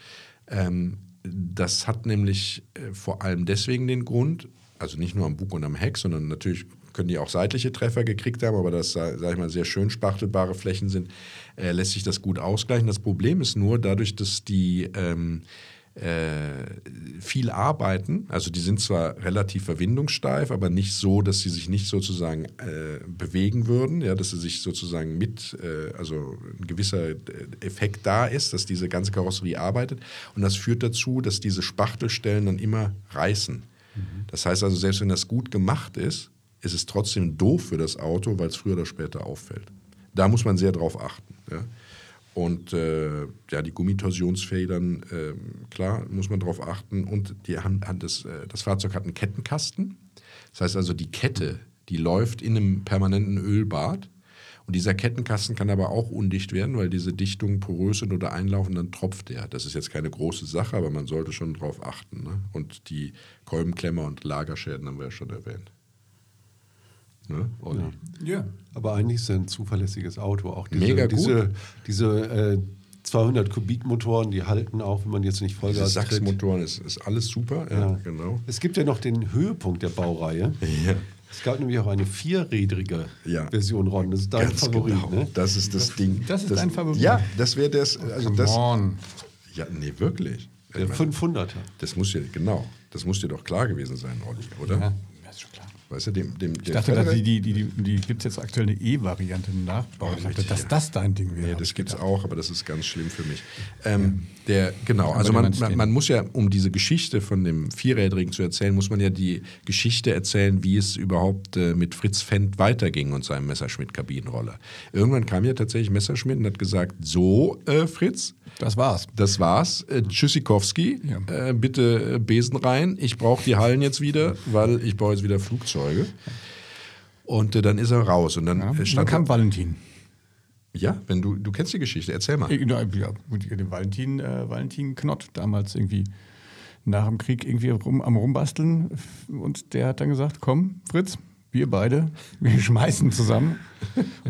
Speaker 1: Ähm, das hat nämlich äh, vor allem deswegen den Grund, also nicht nur am Bug und am Heck, sondern natürlich können die auch seitliche Treffer gekriegt haben, aber das, sage ich mal, sehr schön spachtelbare Flächen sind, äh, lässt sich das gut ausgleichen. Das Problem ist nur, dadurch, dass die ähm, äh, viel arbeiten. Also die sind zwar relativ verwindungssteif, aber nicht so, dass sie sich nicht sozusagen äh, bewegen würden, ja, dass sie sich sozusagen mit, äh, also ein gewisser äh, Effekt da ist, dass diese ganze Karosserie arbeitet. Und das führt dazu, dass diese Spachtelstellen dann immer reißen. Das heißt also, selbst wenn das gut gemacht ist, ist es trotzdem doof für das Auto, weil es früher oder später auffällt. Da muss man sehr drauf achten. Ja. Und äh, ja, die Gummitorsionsfedern, äh, klar, muss man darauf achten. Und die, Hand, Hand das, äh, das Fahrzeug hat einen Kettenkasten. Das heißt also, die Kette, die läuft in einem permanenten Ölbad. Und dieser Kettenkasten kann aber auch undicht werden, weil diese Dichtungen porös sind oder einlaufen, dann tropft der. Das ist jetzt keine große Sache, aber man sollte schon drauf achten. Ne? Und die Kolbenklemmer und Lagerschäden haben wir ja schon erwähnt. Ne, Olli?
Speaker 3: Ja.
Speaker 2: Aber eigentlich ist es ein zuverlässiges Auto. Auch diese,
Speaker 1: Mega gut.
Speaker 2: diese, diese äh, 200 Kubikmotoren, die halten auch, wenn man jetzt nicht
Speaker 1: Diese
Speaker 2: Vollgas tritt.
Speaker 1: Sachsmotoren ist, ist alles super. Ja,
Speaker 2: Ja.
Speaker 1: genau.
Speaker 2: Es gibt ja noch den Höhepunkt der Baureihe. [laughs]
Speaker 1: Ja.
Speaker 2: Es gab nämlich auch eine vierrädrige
Speaker 1: Ja.
Speaker 2: Version, Ron. Das ist dein
Speaker 1: Ganz
Speaker 2: Favorit,
Speaker 1: genau.
Speaker 2: ne?
Speaker 1: Das ist das Ding.
Speaker 3: das ist dein Favorit?
Speaker 1: Ja, das wäre das. Also
Speaker 3: Come
Speaker 1: das.
Speaker 3: on.
Speaker 1: Ja, nee, wirklich.
Speaker 2: Der
Speaker 1: Ich meine,
Speaker 2: 500er.
Speaker 1: Das muss dir, genau, das muss dir doch klar gewesen sein, Olli, oder?
Speaker 3: Ja, das ist schon klar.
Speaker 1: Weißt du, dem, dem,
Speaker 3: Ich dachte, dass die, die, die, die, gibt es jetzt aktuell eine E-Variante im Nachbau. Ich dachte, dass das dein Ding wäre.
Speaker 1: Nee, das gibt es auch, aber das ist ganz schlimm für mich. Ähm, der, genau, also man, man, man muss ja, um diese Geschichte von dem Vierrädrigen zu erzählen, muss man ja die Geschichte erzählen, wie es überhaupt äh, mit Fritz Fendt weiterging und seinem Messerschmitt-Kabinenroller. Irgendwann kam ja tatsächlich Messerschmitt und hat gesagt, so äh, Fritz,
Speaker 3: Das war's.
Speaker 1: das war's. Äh, Tschüssikowski,
Speaker 3: Ja.
Speaker 1: äh, bitte äh, Besen rein. Ich brauche die Hallen jetzt wieder, weil ich baue jetzt wieder Flugzeuge. Und äh, dann ist er raus. Und dann
Speaker 3: Ja.
Speaker 1: äh,
Speaker 3: Und dann
Speaker 1: stand
Speaker 3: kam Valentin.
Speaker 1: Ja, wenn du, du kennst die Geschichte, erzähl mal.
Speaker 3: Ja, ja, gut, den Valentin, äh, Valentin Knott, damals irgendwie nach dem Krieg irgendwie rum, am Rumbasteln. Und der hat dann gesagt: Komm, Fritz, wir beide, [laughs] wir schmeißen zusammen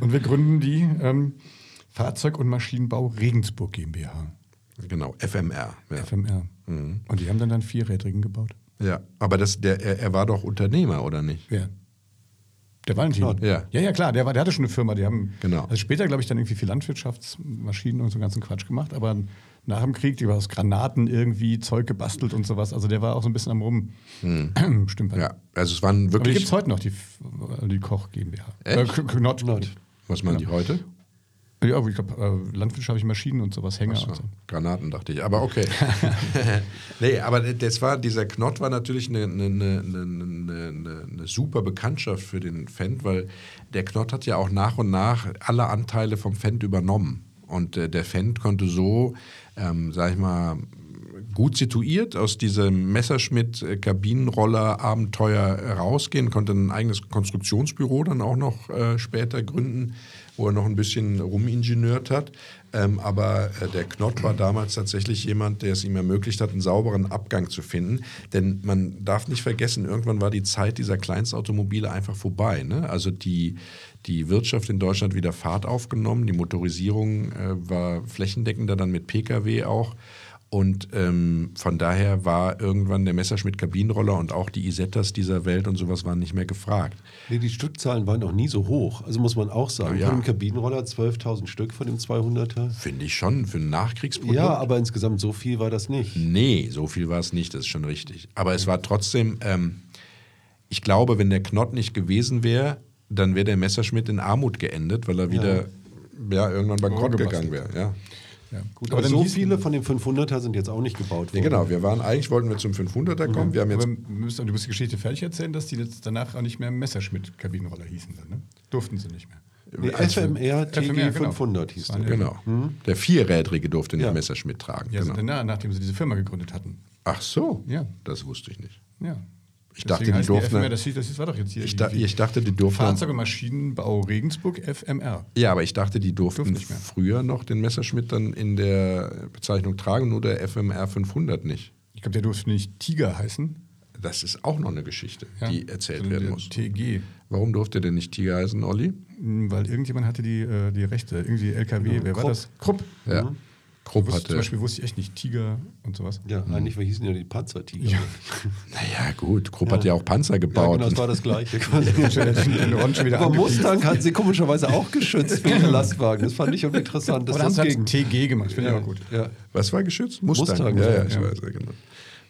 Speaker 3: und wir gründen die ähm, Fahrzeug- und Maschinenbau Regensburg GmbH,
Speaker 1: Genau, FMR. Ja,
Speaker 3: FMR. Und die haben dann dann Vierrädrigen gebaut.
Speaker 1: ja. aber das, der, er, er war doch Unternehmer, oder nicht?
Speaker 3: Wer? Der Valentin.
Speaker 2: Knott.
Speaker 1: Ja.
Speaker 3: ja, ja, klar, der, war, der hatte schon eine Firma. Die haben
Speaker 1: Genau.
Speaker 3: also später, glaube ich, dann irgendwie viel Landwirtschaftsmaschinen und so ganzen Quatsch gemacht. Aber nach dem Krieg, die war aus Granaten irgendwie Zeug gebastelt und sowas. Also der war auch so ein bisschen am Rum. [clears throat] Stimmt.
Speaker 1: Hm. Ja, also es waren
Speaker 3: Aber die
Speaker 1: wirklich.
Speaker 3: gibt es heute noch, die, die Koch GmbH.
Speaker 1: Echt?
Speaker 3: Äh, Knott.
Speaker 2: Knott.
Speaker 1: Was machen die heute?
Speaker 3: Ja, aber ich glaube, äh, landwirtschaftliche Maschinen und sowas, und so.
Speaker 1: Granaten dachte ich, aber okay. [laughs] [laughs] nee, aber das war, dieser Knott war natürlich eine, eine, eine, eine super Bekanntschaft für den Fendt, weil der Knott hat ja auch nach und nach alle Anteile vom Fendt übernommen. Und äh, der Fendt konnte so, ähm, sag ich mal, gut situiert aus diesem Messerschmitt-Kabinenroller-Abenteuer rausgehen, konnte ein eigenes Konstruktionsbüro dann auch noch äh, später gründen, wo er noch ein bisschen rumingenieurt hat. Ähm, aber äh, der Knott war damals tatsächlich jemand, der es ihm ermöglicht hat, einen sauberen Abgang zu finden. Denn man darf nicht vergessen, irgendwann war die Zeit dieser Kleinstautomobile einfach vorbei. Ne? Also die, die Wirtschaft in Deutschland wieder Fahrt aufgenommen, die Motorisierung äh, war flächendeckender, dann mit Pkw auch. Und ähm, von daher war irgendwann der Messerschmitt-Kabinenroller und auch die Isettas dieser Welt und sowas waren nicht mehr gefragt.
Speaker 2: Nee, die Stückzahlen waren auch nie so hoch. Also muss man auch sagen.
Speaker 1: Ja.
Speaker 2: Von dem Kabinenroller 12.000 Stück von dem 200er.
Speaker 1: Finde ich schon für ein Nachkriegsprodukt.
Speaker 2: Ja, aber insgesamt so viel war das nicht.
Speaker 1: Nee, so viel war es nicht, das ist schon richtig. Aber es war trotzdem, ähm, ich glaube, wenn der Knott nicht gewesen wäre, dann wäre der Messerschmitt in Armut geendet, weil er wieder ja. irgendwann bankrott gegangen wäre. Ja.
Speaker 3: Ja, gut,
Speaker 2: Aber
Speaker 3: dann
Speaker 2: so
Speaker 3: hieß-
Speaker 2: viele von den 500er sind jetzt auch nicht gebaut worden.
Speaker 1: genau, wir waren eigentlich, wollten wir zum 500er kommen. Wir haben jetzt
Speaker 3: Aber du musst, du musst die Geschichte fertig erzählen, dass die jetzt danach auch nicht mehr Messerschmitt-Kabinenroller hießen. Dann, ne? Durften sie nicht mehr.
Speaker 2: Nee, FMR TG
Speaker 3: FMR, genau.
Speaker 2: 500 hieß
Speaker 3: Das
Speaker 2: der.
Speaker 3: waren
Speaker 1: Genau. Der Vierrädrige durfte nicht
Speaker 2: Ja.
Speaker 1: Messerschmitt tragen.
Speaker 3: Ja,
Speaker 1: genau.
Speaker 3: also danach, nachdem sie diese Firma gegründet hatten.
Speaker 1: Ach so,
Speaker 3: Ja.
Speaker 1: das wusste ich nicht.
Speaker 3: Ja.
Speaker 1: Ich dachte,
Speaker 3: Deswegen
Speaker 1: die durften-
Speaker 3: FMR, das, hieß- das war doch jetzt hier.
Speaker 1: Ich, da, dachte, die durften.
Speaker 3: Fahrzeug- und Maschinenbau Regensburg FMR.
Speaker 1: Ja, aber ich dachte, die durften
Speaker 3: Durften nicht mehr.
Speaker 1: früher noch den Messerschmitt dann in der Bezeichnung tragen, nur der FMR 500 nicht.
Speaker 3: Ich glaube, der durfte nicht Tiger heißen.
Speaker 1: Das ist auch noch eine Geschichte,
Speaker 3: Ja.
Speaker 1: die erzählt
Speaker 3: sondern
Speaker 1: werden muss.
Speaker 3: TG.
Speaker 1: Warum durfte der nicht Tiger heißen, Olli?
Speaker 3: Hm, Weil irgendjemand hatte die, äh, die Rechte. Irgendwie LKW. Wer war
Speaker 2: Krupp.
Speaker 3: das? Krupp.
Speaker 1: Ja. Krupp
Speaker 3: Wusste, zum
Speaker 1: hatte.
Speaker 3: Beispiel wusste ich echt nicht Tiger und sowas.
Speaker 2: Ja, eigentlich hießen ja die Panzertiger.
Speaker 3: Ja. [laughs]
Speaker 1: Naja, gut, Krupp hat ja auch Panzer
Speaker 2: Ja,
Speaker 1: gebaut.
Speaker 2: genau, das war das Gleiche. [laughs] Aber. Mustang hatten sie komischerweise auch geschützt für ihre Lastwagen. Das fand ich irgendwie interessant. Das
Speaker 3: dann
Speaker 2: das
Speaker 3: haben sie
Speaker 2: gegen.
Speaker 3: TG gemacht. Finde ich
Speaker 2: Ja,
Speaker 3: auch gut.
Speaker 2: ja.
Speaker 1: Was war geschützt? Mustang.
Speaker 2: Mustang,
Speaker 1: ja, ja,
Speaker 2: ja,
Speaker 1: ich
Speaker 3: ja.
Speaker 1: weiß, ja, genau.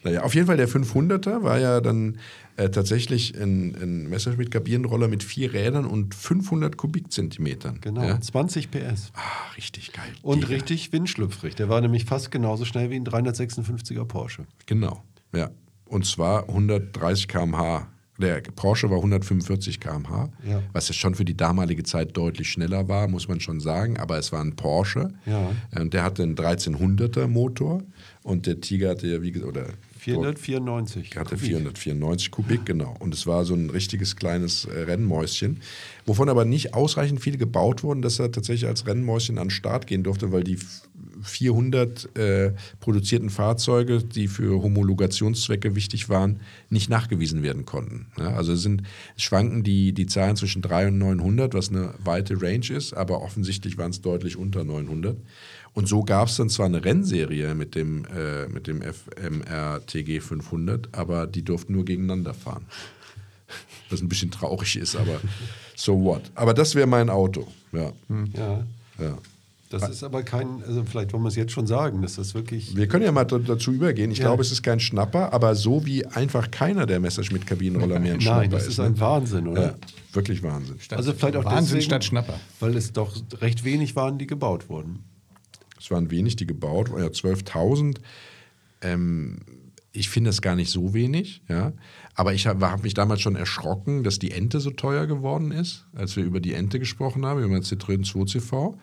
Speaker 1: Naja, auf jeden Fall der 500er war ja dann äh, tatsächlich ein, ein Messerschmitt-Kabinenroller mit vier Rädern und 500 Kubikzentimetern.
Speaker 2: Genau,
Speaker 1: Ja?
Speaker 2: 20 PS.
Speaker 1: Ah, richtig geil.
Speaker 2: Und
Speaker 1: Digga.
Speaker 2: richtig windschlüpfrig. Der war nämlich fast genauso schnell wie ein 356er Porsche.
Speaker 1: Genau, ja. Und zwar 130 km/h. Der Porsche war 145 km/h,
Speaker 2: Ja.
Speaker 1: was ja schon für die damalige Zeit deutlich schneller war, muss man schon sagen. Aber es war ein Porsche.
Speaker 2: Ja.
Speaker 1: Und der hatte einen 1300er Motor und der Tiger hatte ja, wie gesagt, oder
Speaker 2: 494.
Speaker 1: hatte
Speaker 2: Kubik.
Speaker 1: 494 Kubik, genau. Und es war so ein richtiges kleines äh, Rennmäuschen, wovon aber nicht ausreichend viele gebaut wurden, dass er tatsächlich als Rennmäuschen an den Start gehen durfte, weil die f- 400 äh, produzierten Fahrzeuge, die für Homologationszwecke wichtig waren, nicht nachgewiesen werden konnten. Ja, also es sind schwanken die, die Zahlen zwischen 3 und 900, was eine weite Range ist, aber offensichtlich waren es deutlich unter 900. Und so gab es dann zwar eine Rennserie mit dem, äh, mit dem FMR-TG 500, aber die durften nur gegeneinander fahren. Was ein bisschen traurig ist, aber so what. Aber das wäre mein Auto. Ja.
Speaker 2: Ja,
Speaker 1: ja.
Speaker 2: das ist aber kein, also vielleicht wollen wir es jetzt schon sagen, dass das wirklich.
Speaker 1: Wir können ja mal da- dazu übergehen. Ich
Speaker 2: Ja.
Speaker 1: glaube, es ist kein Schnapper, aber so wie einfach keiner der Messerschmitt-Kabinenroller mehr ein [laughs] Schnapper
Speaker 2: Nein, das ist ein
Speaker 1: ne?
Speaker 2: Wahnsinn, oder?
Speaker 1: Ja, wirklich Wahnsinn.
Speaker 2: Also vielleicht auch
Speaker 3: Wahnsinn
Speaker 2: deswegen,
Speaker 3: statt Schnapper.
Speaker 2: Weil es doch recht wenig waren, die gebaut wurden.
Speaker 1: Es waren wenig, die gebaut wurden, ja, 12.000. Ähm, ich finde es gar nicht so wenig, ja. Aber ich habe hab mich damals schon erschrocken, dass die Ente so teuer geworden ist, als wir über die Ente gesprochen haben, über Citroën 2CV.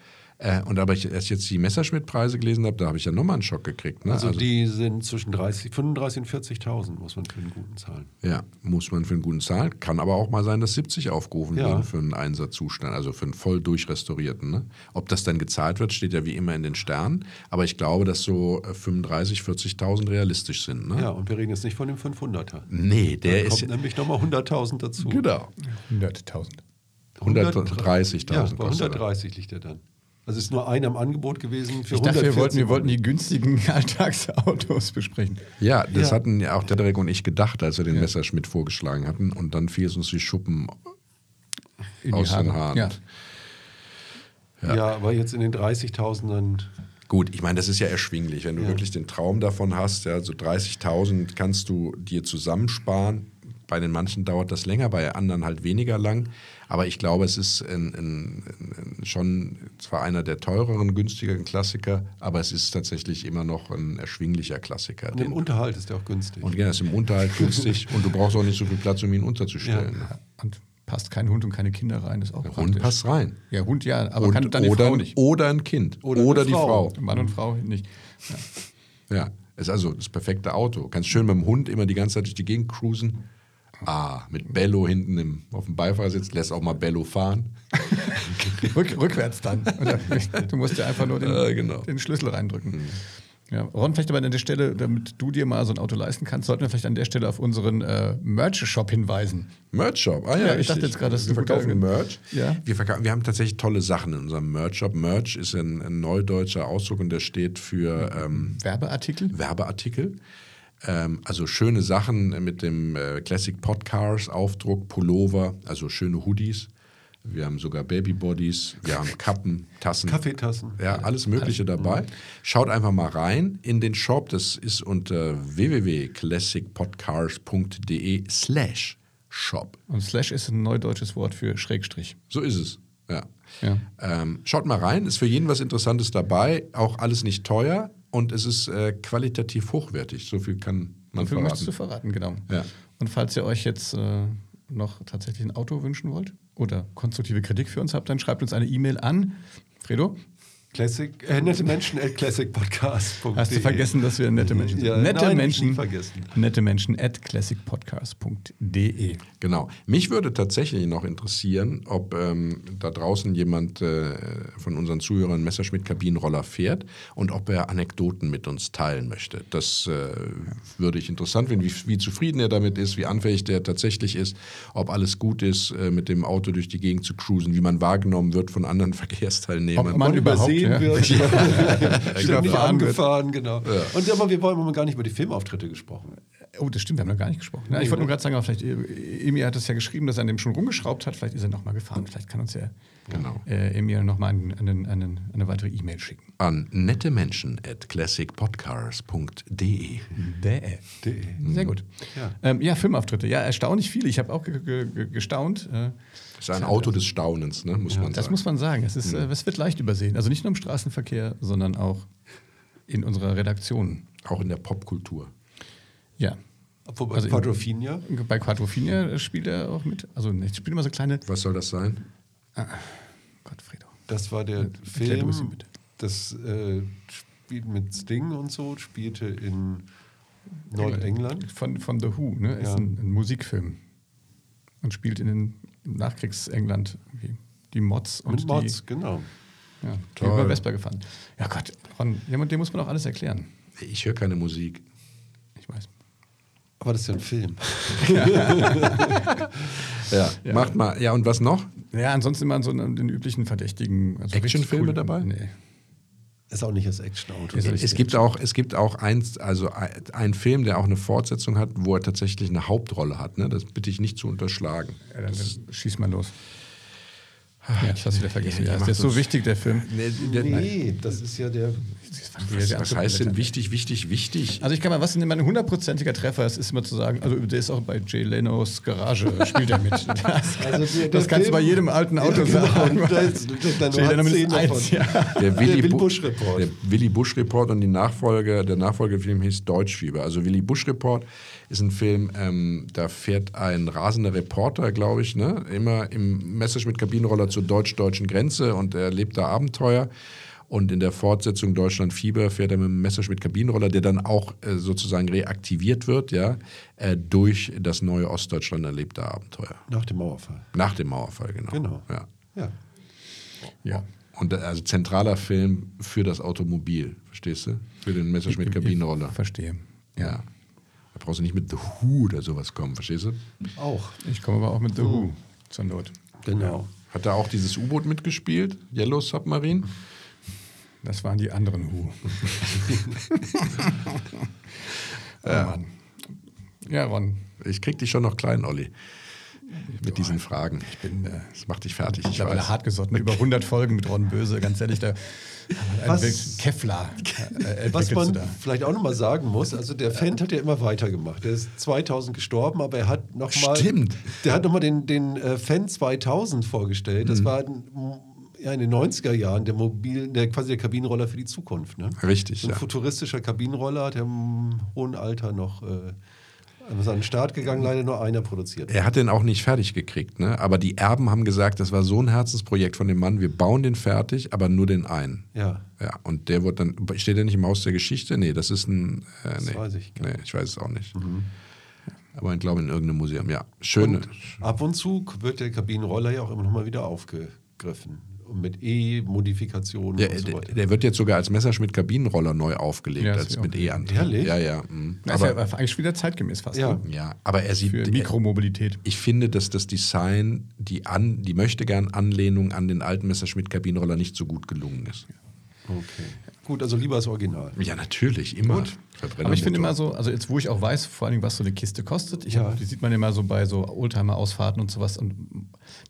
Speaker 1: Äh, und aber ich erst jetzt die Messerschmitt-Preise gelesen habe, da habe ich ja nochmal einen Schock gekriegt. Ne?
Speaker 2: Also, die sind zwischen 30, 35 und 40.000, muss man für einen guten zahlen.
Speaker 1: Ja, muss man für einen guten zahlen. Kann aber auch mal sein, dass 70 aufgerufen
Speaker 2: Ja.
Speaker 1: werden für einen Einsatzzustand, also für einen voll durchrestaurierten. Ne? Ob das dann gezahlt wird, steht ja wie immer in den Sternen. Aber ich glaube, dass so äh, 35, 40.000 realistisch sind. Ne?
Speaker 2: Ja, und wir reden jetzt nicht von dem 500er.
Speaker 1: Nee, der
Speaker 2: da
Speaker 1: ist
Speaker 2: kommt nämlich nochmal 100.000 dazu.
Speaker 1: genau
Speaker 3: 100.000.
Speaker 1: 130.000
Speaker 2: Ja, bei
Speaker 1: kostet er.
Speaker 2: 130 liegt er dann. Also ist nur einer im Angebot gewesen für
Speaker 3: Ich dachte, wir
Speaker 2: 140
Speaker 3: wollten, wir wollten die günstigen [laughs] Alltagsautos besprechen.
Speaker 1: Ja, das
Speaker 2: Ja.
Speaker 1: hatten ja auch der Derek und ich gedacht, als wir den Messerschmitt vorgeschlagen hatten. Und dann fiel es uns wie Schuppen
Speaker 3: In die
Speaker 1: aus den
Speaker 3: Haare.
Speaker 1: Haaren.
Speaker 3: Ja.
Speaker 2: Ja. aber jetzt in den 30.000ern.
Speaker 1: Gut, ich meine, das ist ja erschwinglich. Wenn du
Speaker 2: Ja.
Speaker 1: wirklich den Traum davon hast, ja, so 30.000 kannst du dir zusammensparen. Bei den manchen dauert das länger, bei anderen halt weniger lang. Aber ich glaube, es ist ein, ein, ein, schon zwar einer der teureren, günstigeren Klassiker, aber es ist tatsächlich immer noch ein erschwinglicher Klassiker.
Speaker 2: Und im
Speaker 1: Den,
Speaker 2: Unterhalt ist der auch günstig.
Speaker 1: und ja, ist im Unterhalt [laughs] günstig und du brauchst auch nicht so viel Platz, um ihn unterzustellen.
Speaker 2: Ja.
Speaker 3: Und passt kein Hund und keine Kinder rein, ist auch
Speaker 1: Der
Speaker 3: praktisch.
Speaker 1: Hund passt rein.
Speaker 3: Ja, Hund ja, aber
Speaker 1: Und,
Speaker 3: kann dann die
Speaker 1: oder,
Speaker 3: Frau nicht.
Speaker 1: oder ein Kind.
Speaker 2: Oder
Speaker 1: Oder, die
Speaker 2: Frau.
Speaker 1: Frau.
Speaker 3: Mann und Frau nicht.
Speaker 1: Ja, ist also das perfekte Auto. Kannst schön mit dem Hund immer die ganze Zeit durch die Gegend cruisen. Ah, mit Bello hinten im, auf dem Beifahrersitz, lässt auch mal Bello fahren. [laughs]
Speaker 3: Rück, rückwärts dann. [laughs] Du musst ja einfach nur den,
Speaker 1: Äh, genau.
Speaker 3: den Schlüssel reindrücken. Ja, Ron, vielleicht aber an der Stelle, damit du dir mal so ein Auto leisten kannst, sollten wir vielleicht an der Stelle auf unseren äh, Merch-Shop hinweisen.
Speaker 1: Merch-Shop. Ah ja,
Speaker 3: Ja, ich dachte
Speaker 1: richtig.
Speaker 3: jetzt gerade, das ist
Speaker 1: wir verkaufen. Merch.
Speaker 3: Ja.
Speaker 1: Wir, verkaufen, wir haben tatsächlich tolle Sachen in unserem Merch-Shop. Merch ist ein, ein neudeutscher Ausdruck und der steht für ähm,
Speaker 3: Werbeartikel.
Speaker 1: Werbeartikel. Ähm, also schöne Sachen mit dem äh, Classic Podcars Aufdruck, Pullover, also schöne Hoodies. Wir haben sogar Babybodies, wir haben Kappen, Tassen.
Speaker 2: Kaffeetassen.
Speaker 1: Ja, alles Mögliche dabei. Schaut einfach mal rein in den Shop. Das ist unter www.classicpodcars.de slash shop.
Speaker 3: Und Slash ist ein neudeutsches Wort für Schrägstrich.
Speaker 1: So ist es. Ja.
Speaker 3: Ja.
Speaker 1: Ähm, schaut mal rein, ist für jeden was Interessantes dabei. Auch alles nicht teuer und es ist äh, qualitativ hochwertig. So viel kann man
Speaker 3: So viel möchtest du
Speaker 1: verraten.
Speaker 3: verraten, genau.
Speaker 1: Ja.
Speaker 3: Und falls ihr euch jetzt äh, noch tatsächlich ein Auto wünschen wollt oder konstruktive Kritik für uns habt, dann schreibt uns eine E-Mail an. Fredo,
Speaker 2: Classic, äh, nette Menschen at classicpodcast.de.
Speaker 3: hast du vergessen, dass wir nette Menschen sind?
Speaker 2: Ja,
Speaker 3: nette
Speaker 2: nein,
Speaker 3: Menschen,
Speaker 2: nie vergessen.
Speaker 3: nette Menschen at classicpodcast.de.
Speaker 1: Genau. Mich würde tatsächlich noch interessieren, ob ähm, da draußen jemand äh, von unseren Zuhörern einen Messerschmitt-Kabinenroller fährt und ob er Anekdoten mit uns teilen möchte. Das äh, würde ich interessant finden, wie, wie zufrieden er damit ist, wie anfällig der tatsächlich ist, ob alles gut ist, äh, mit dem Auto durch die Gegend zu cruisen, wie man wahrgenommen wird von anderen [laughs] Verkehrsteilnehmern.
Speaker 3: Ob man
Speaker 2: man
Speaker 3: überhaupt,
Speaker 2: übersehen
Speaker 3: ja.
Speaker 2: wird. [laughs] [laughs] Ständig
Speaker 3: Überfahren wird.
Speaker 2: angefahren, genau. Und aber wir wollen haben gar nicht über die Filmauftritte gesprochen.
Speaker 3: Oh, das stimmt, wir haben noch gar nicht gesprochen. Ja, ich wollte nur gerade sagen, vielleicht, äh, Emil hat es ja geschrieben, dass er an dem schon rumgeschraubt hat. Vielleicht ist er nochmal gefahren. Vielleicht kann uns ja
Speaker 1: Genau.
Speaker 3: äh, Emil nochmal einen, einen, einen, eine weitere E-Mail schicken.
Speaker 1: An nette Menschen at classicpodcars.de.
Speaker 3: De. Sehr gut.
Speaker 2: Ja.
Speaker 3: Ähm, ja, Filmauftritte. Ja, erstaunlich viele. Ich habe auch ge ge ge gestaunt. Äh,
Speaker 1: ist ein Auto des Staunens, ne, muss man
Speaker 3: das
Speaker 1: sagen.
Speaker 3: muss man sagen. Es, ist, äh, es wird leicht übersehen. Also nicht nur im Straßenverkehr, sondern auch in unserer Redaktion.
Speaker 1: Auch in der Popkultur.
Speaker 3: Ja.
Speaker 2: Obwohl bei
Speaker 3: Also in-
Speaker 2: Quadrophenia,
Speaker 3: Bei Quadrophenia spielt er auch mit. Also ich spiele immer so kleine.
Speaker 1: Was soll das sein?
Speaker 3: Gottfriedo.
Speaker 2: das war der
Speaker 3: du
Speaker 2: Film,
Speaker 3: bitte.
Speaker 2: das äh, spielt mit Sting und so, spielte in Nordengland?
Speaker 3: Von, von The Who, ne? Ist
Speaker 2: Ja.
Speaker 3: ein, ein Musikfilm. Und spielt in den Nachkriegsengland. Die Mods und
Speaker 2: Mit Mods, genau.
Speaker 3: die, ja, die
Speaker 1: Toll.
Speaker 3: über Vespa gefahren. Ja Gott, Ron, jemand, dem muss man auch alles erklären.
Speaker 1: Ich höre keine Musik.
Speaker 3: Ich weiß.
Speaker 2: Aber das ist ja ein Film. [laughs]
Speaker 1: Ja. Macht mal. Ja, und was noch?
Speaker 3: Ja, ansonsten immer so den üblichen Verdächtigen. Also
Speaker 1: Actionfilme
Speaker 3: richtig
Speaker 1: dabei?
Speaker 3: Nee.
Speaker 2: Ist auch nicht das Actionauto.
Speaker 3: Ist
Speaker 1: Es gibt auch, es gibt auch eins, also ein- einen Film, der auch eine Fortsetzung hat, wo er tatsächlich eine Hauptrolle hat. Ne? Das bitte ich nicht zu unterschlagen.
Speaker 3: Ja, dann, dann schieß mal los. Ja, ich hab's wieder vergessen.
Speaker 1: Ja,
Speaker 3: der ist so
Speaker 1: das.
Speaker 3: wichtig, der Film.
Speaker 2: Nee, das ist ja der.
Speaker 1: Was, was heißt denn wichtig, wichtig, wichtig?
Speaker 3: Also ich kann mal, was denn immer ein hundertprozentiger Treffer ist, ist immer zu sagen, also der ist auch bei Jay Lenos Garage, spielt er mit. [laughs] Das,
Speaker 2: Also der-
Speaker 3: das
Speaker 2: der
Speaker 3: kannst du bei jedem alten Auto
Speaker 2: Ja, genau.
Speaker 3: sagen.
Speaker 2: Und da ist- da nur
Speaker 3: Jay Leno mindestens eins, ja.
Speaker 1: Der Willy,
Speaker 2: Willy
Speaker 1: Bu-
Speaker 2: Bush Report.
Speaker 1: Der Willy Bush Report und die Nachfolge, der Nachfolgefilm hieß Deutschfieber. Also Willy Bush Report ist ein Film, ähm, da fährt ein rasender Reporter, glaube ich, ne, immer im Messerschmitt Kabinenroller zur deutsch-deutschen Grenze und er erlebt da Abenteuer. Und in der Fortsetzung Deutschland Fieber fährt er mit dem Messerschmitt Kabinenroller, der dann auch äh, sozusagen reaktiviert wird, ja, äh, durch das neue Ostdeutschland erlebte Abenteuer.
Speaker 2: Nach dem Mauerfall.
Speaker 1: Nach dem Mauerfall, genau.
Speaker 2: Genau.
Speaker 1: Ja.
Speaker 2: Ja.
Speaker 3: Ja.
Speaker 1: Und äh, also zentraler Film für das Automobil, verstehst du? Für den Messerschmitt Kabinenroller.
Speaker 3: Verstehe.
Speaker 1: Ja. Da brauchst du nicht mit The Who oder sowas kommen, verstehst du?
Speaker 2: Auch.
Speaker 3: Ich komme aber auch mit The Who zur Not.
Speaker 2: Genau.
Speaker 1: Hat da auch dieses U-Boot mitgespielt? Yellow Submarine?
Speaker 3: Das waren die anderen Who. ja. [laughs] Oh Mann. ja, Ron.
Speaker 1: Ich krieg dich schon noch klein, Olli. Mit diesen Fragen.
Speaker 3: Ich bin äh,
Speaker 1: Das macht dich fertig. Ich weiß.
Speaker 3: hartgesotten. Über 100 Folgen mit Ron Böse, ganz ehrlich. Da,
Speaker 2: Was-
Speaker 3: was? Kevlar äh,
Speaker 2: Was
Speaker 3: entwickelst
Speaker 2: man vielleicht auch nochmal sagen muss, also der Fendt hat ja immer weitergemacht. Der ist 2000 gestorben, aber er hat nochmal.
Speaker 1: Stimmt.
Speaker 2: Der hat nochmal den, den äh, Fendt 2000 vorgestellt.
Speaker 1: Mhm.
Speaker 2: Das war ein, ja, in den 90er Jahren der mobilen, der quasi der Kabinenroller für die Zukunft. Ne?
Speaker 1: Richtig,
Speaker 2: So ein
Speaker 1: ja.
Speaker 2: futuristischer Kabinenroller, der im hohen Alter noch äh, ist an den Start gegangen, leider nur einer produziert.
Speaker 1: Er hat den auch nicht fertig gekriegt, ne? aber die Erben haben gesagt, das war so ein Herzensprojekt von dem Mann, wir bauen den fertig, aber nur den einen.
Speaker 2: Ja.
Speaker 1: Ja, und der wird dann, steht der nicht im Haus der Geschichte? Nee, das ist ein, äh, nee.
Speaker 2: weiß ich gar
Speaker 1: Nee, ich weiß es auch nicht. Aber ich glaube in irgendeinem Museum, ja. Schöne.
Speaker 2: Und ab und zu wird der Kabinenroller ja auch immer noch mal wieder aufgegriffen. Mit E-Modifikationen
Speaker 1: Ja,
Speaker 2: und so
Speaker 1: der,
Speaker 2: weiter.
Speaker 1: der wird jetzt sogar als Messerschmitt Kabinenroller neu aufgelegt,
Speaker 3: Ja,
Speaker 1: als mit E-Antrieb.
Speaker 2: Ehrlich?
Speaker 1: Ja, ja. mhm.
Speaker 3: Das ist
Speaker 1: Aber,
Speaker 3: ja eigentlich wieder zeitgemäß fast.
Speaker 2: Ja.
Speaker 3: ne?
Speaker 1: ja, aber er sieht.
Speaker 3: Für
Speaker 1: er,
Speaker 3: Mikromobilität.
Speaker 1: ich finde, dass das Design, die, an, die möchte gern Anlehnung an den alten Messerschmitt Kabinenroller nicht so gut gelungen ist.
Speaker 2: Okay. Gut, also lieber das Original.
Speaker 1: Ja, natürlich, immer. Verbrennermotor.
Speaker 3: Aber ich finde immer so, also jetzt wo ich auch weiß, vor allem was so eine Kiste kostet, ich
Speaker 2: Ja.
Speaker 3: hab, die sieht man immer so bei so Oldtimer-Ausfahrten und sowas und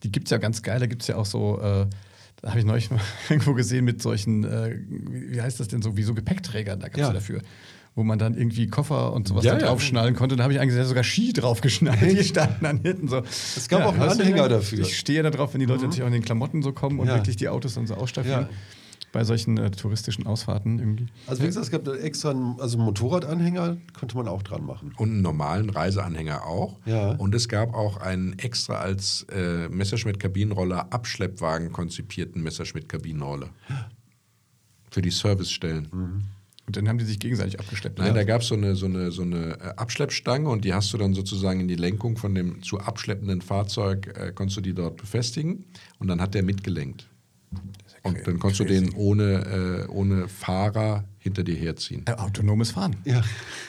Speaker 3: die gibt es ja ganz geil, da gibt es ja auch so, äh, da habe ich neulich mal [laughs] irgendwo gesehen mit solchen, äh, wie heißt das denn so, wie so Gepäckträgern, da gab es ja.
Speaker 2: Ja.
Speaker 3: dafür. Wo man dann irgendwie Koffer und sowas
Speaker 1: Ja,
Speaker 3: da
Speaker 1: ja.
Speaker 3: draufschnallen konnte. Da habe ich eigentlich sogar Ski draufgeschnallt. Die standen dann hinten so.
Speaker 2: Es gab auch einen Anhänger dafür.
Speaker 3: Ich stehe da drauf, wenn die Leute natürlich auch in den Klamotten so kommen und
Speaker 2: Ja.
Speaker 3: wirklich die Autos dann so ausstaffieren. Bei solchen äh, touristischen Ausfahrten irgendwie.
Speaker 2: Also wie gesagt, es gab extra einen, also einen Motorradanhänger, konnte man auch dran machen.
Speaker 1: Und einen normalen Reiseanhänger auch.
Speaker 2: Ja.
Speaker 1: Und es gab auch einen extra als äh, Messerschmitt-Kabinenroller Abschleppwagen konzipierten Messerschmitt-Kabinenroller. Für die Servicestellen.
Speaker 3: Und dann haben die sich gegenseitig abgeschleppt.
Speaker 1: Nein,
Speaker 3: Ja.
Speaker 1: da gab so es eine, so, eine, so eine äh, Abschleppstange und die hast du dann sozusagen in die Lenkung von dem zu abschleppenden Fahrzeug, äh, konntest du die dort befestigen und dann hat der mitgelenkt. Und dann konntest du den ohne, äh, ohne Fahrer hinter dir herziehen.
Speaker 3: Äh, autonomes Fahren.
Speaker 2: Ja.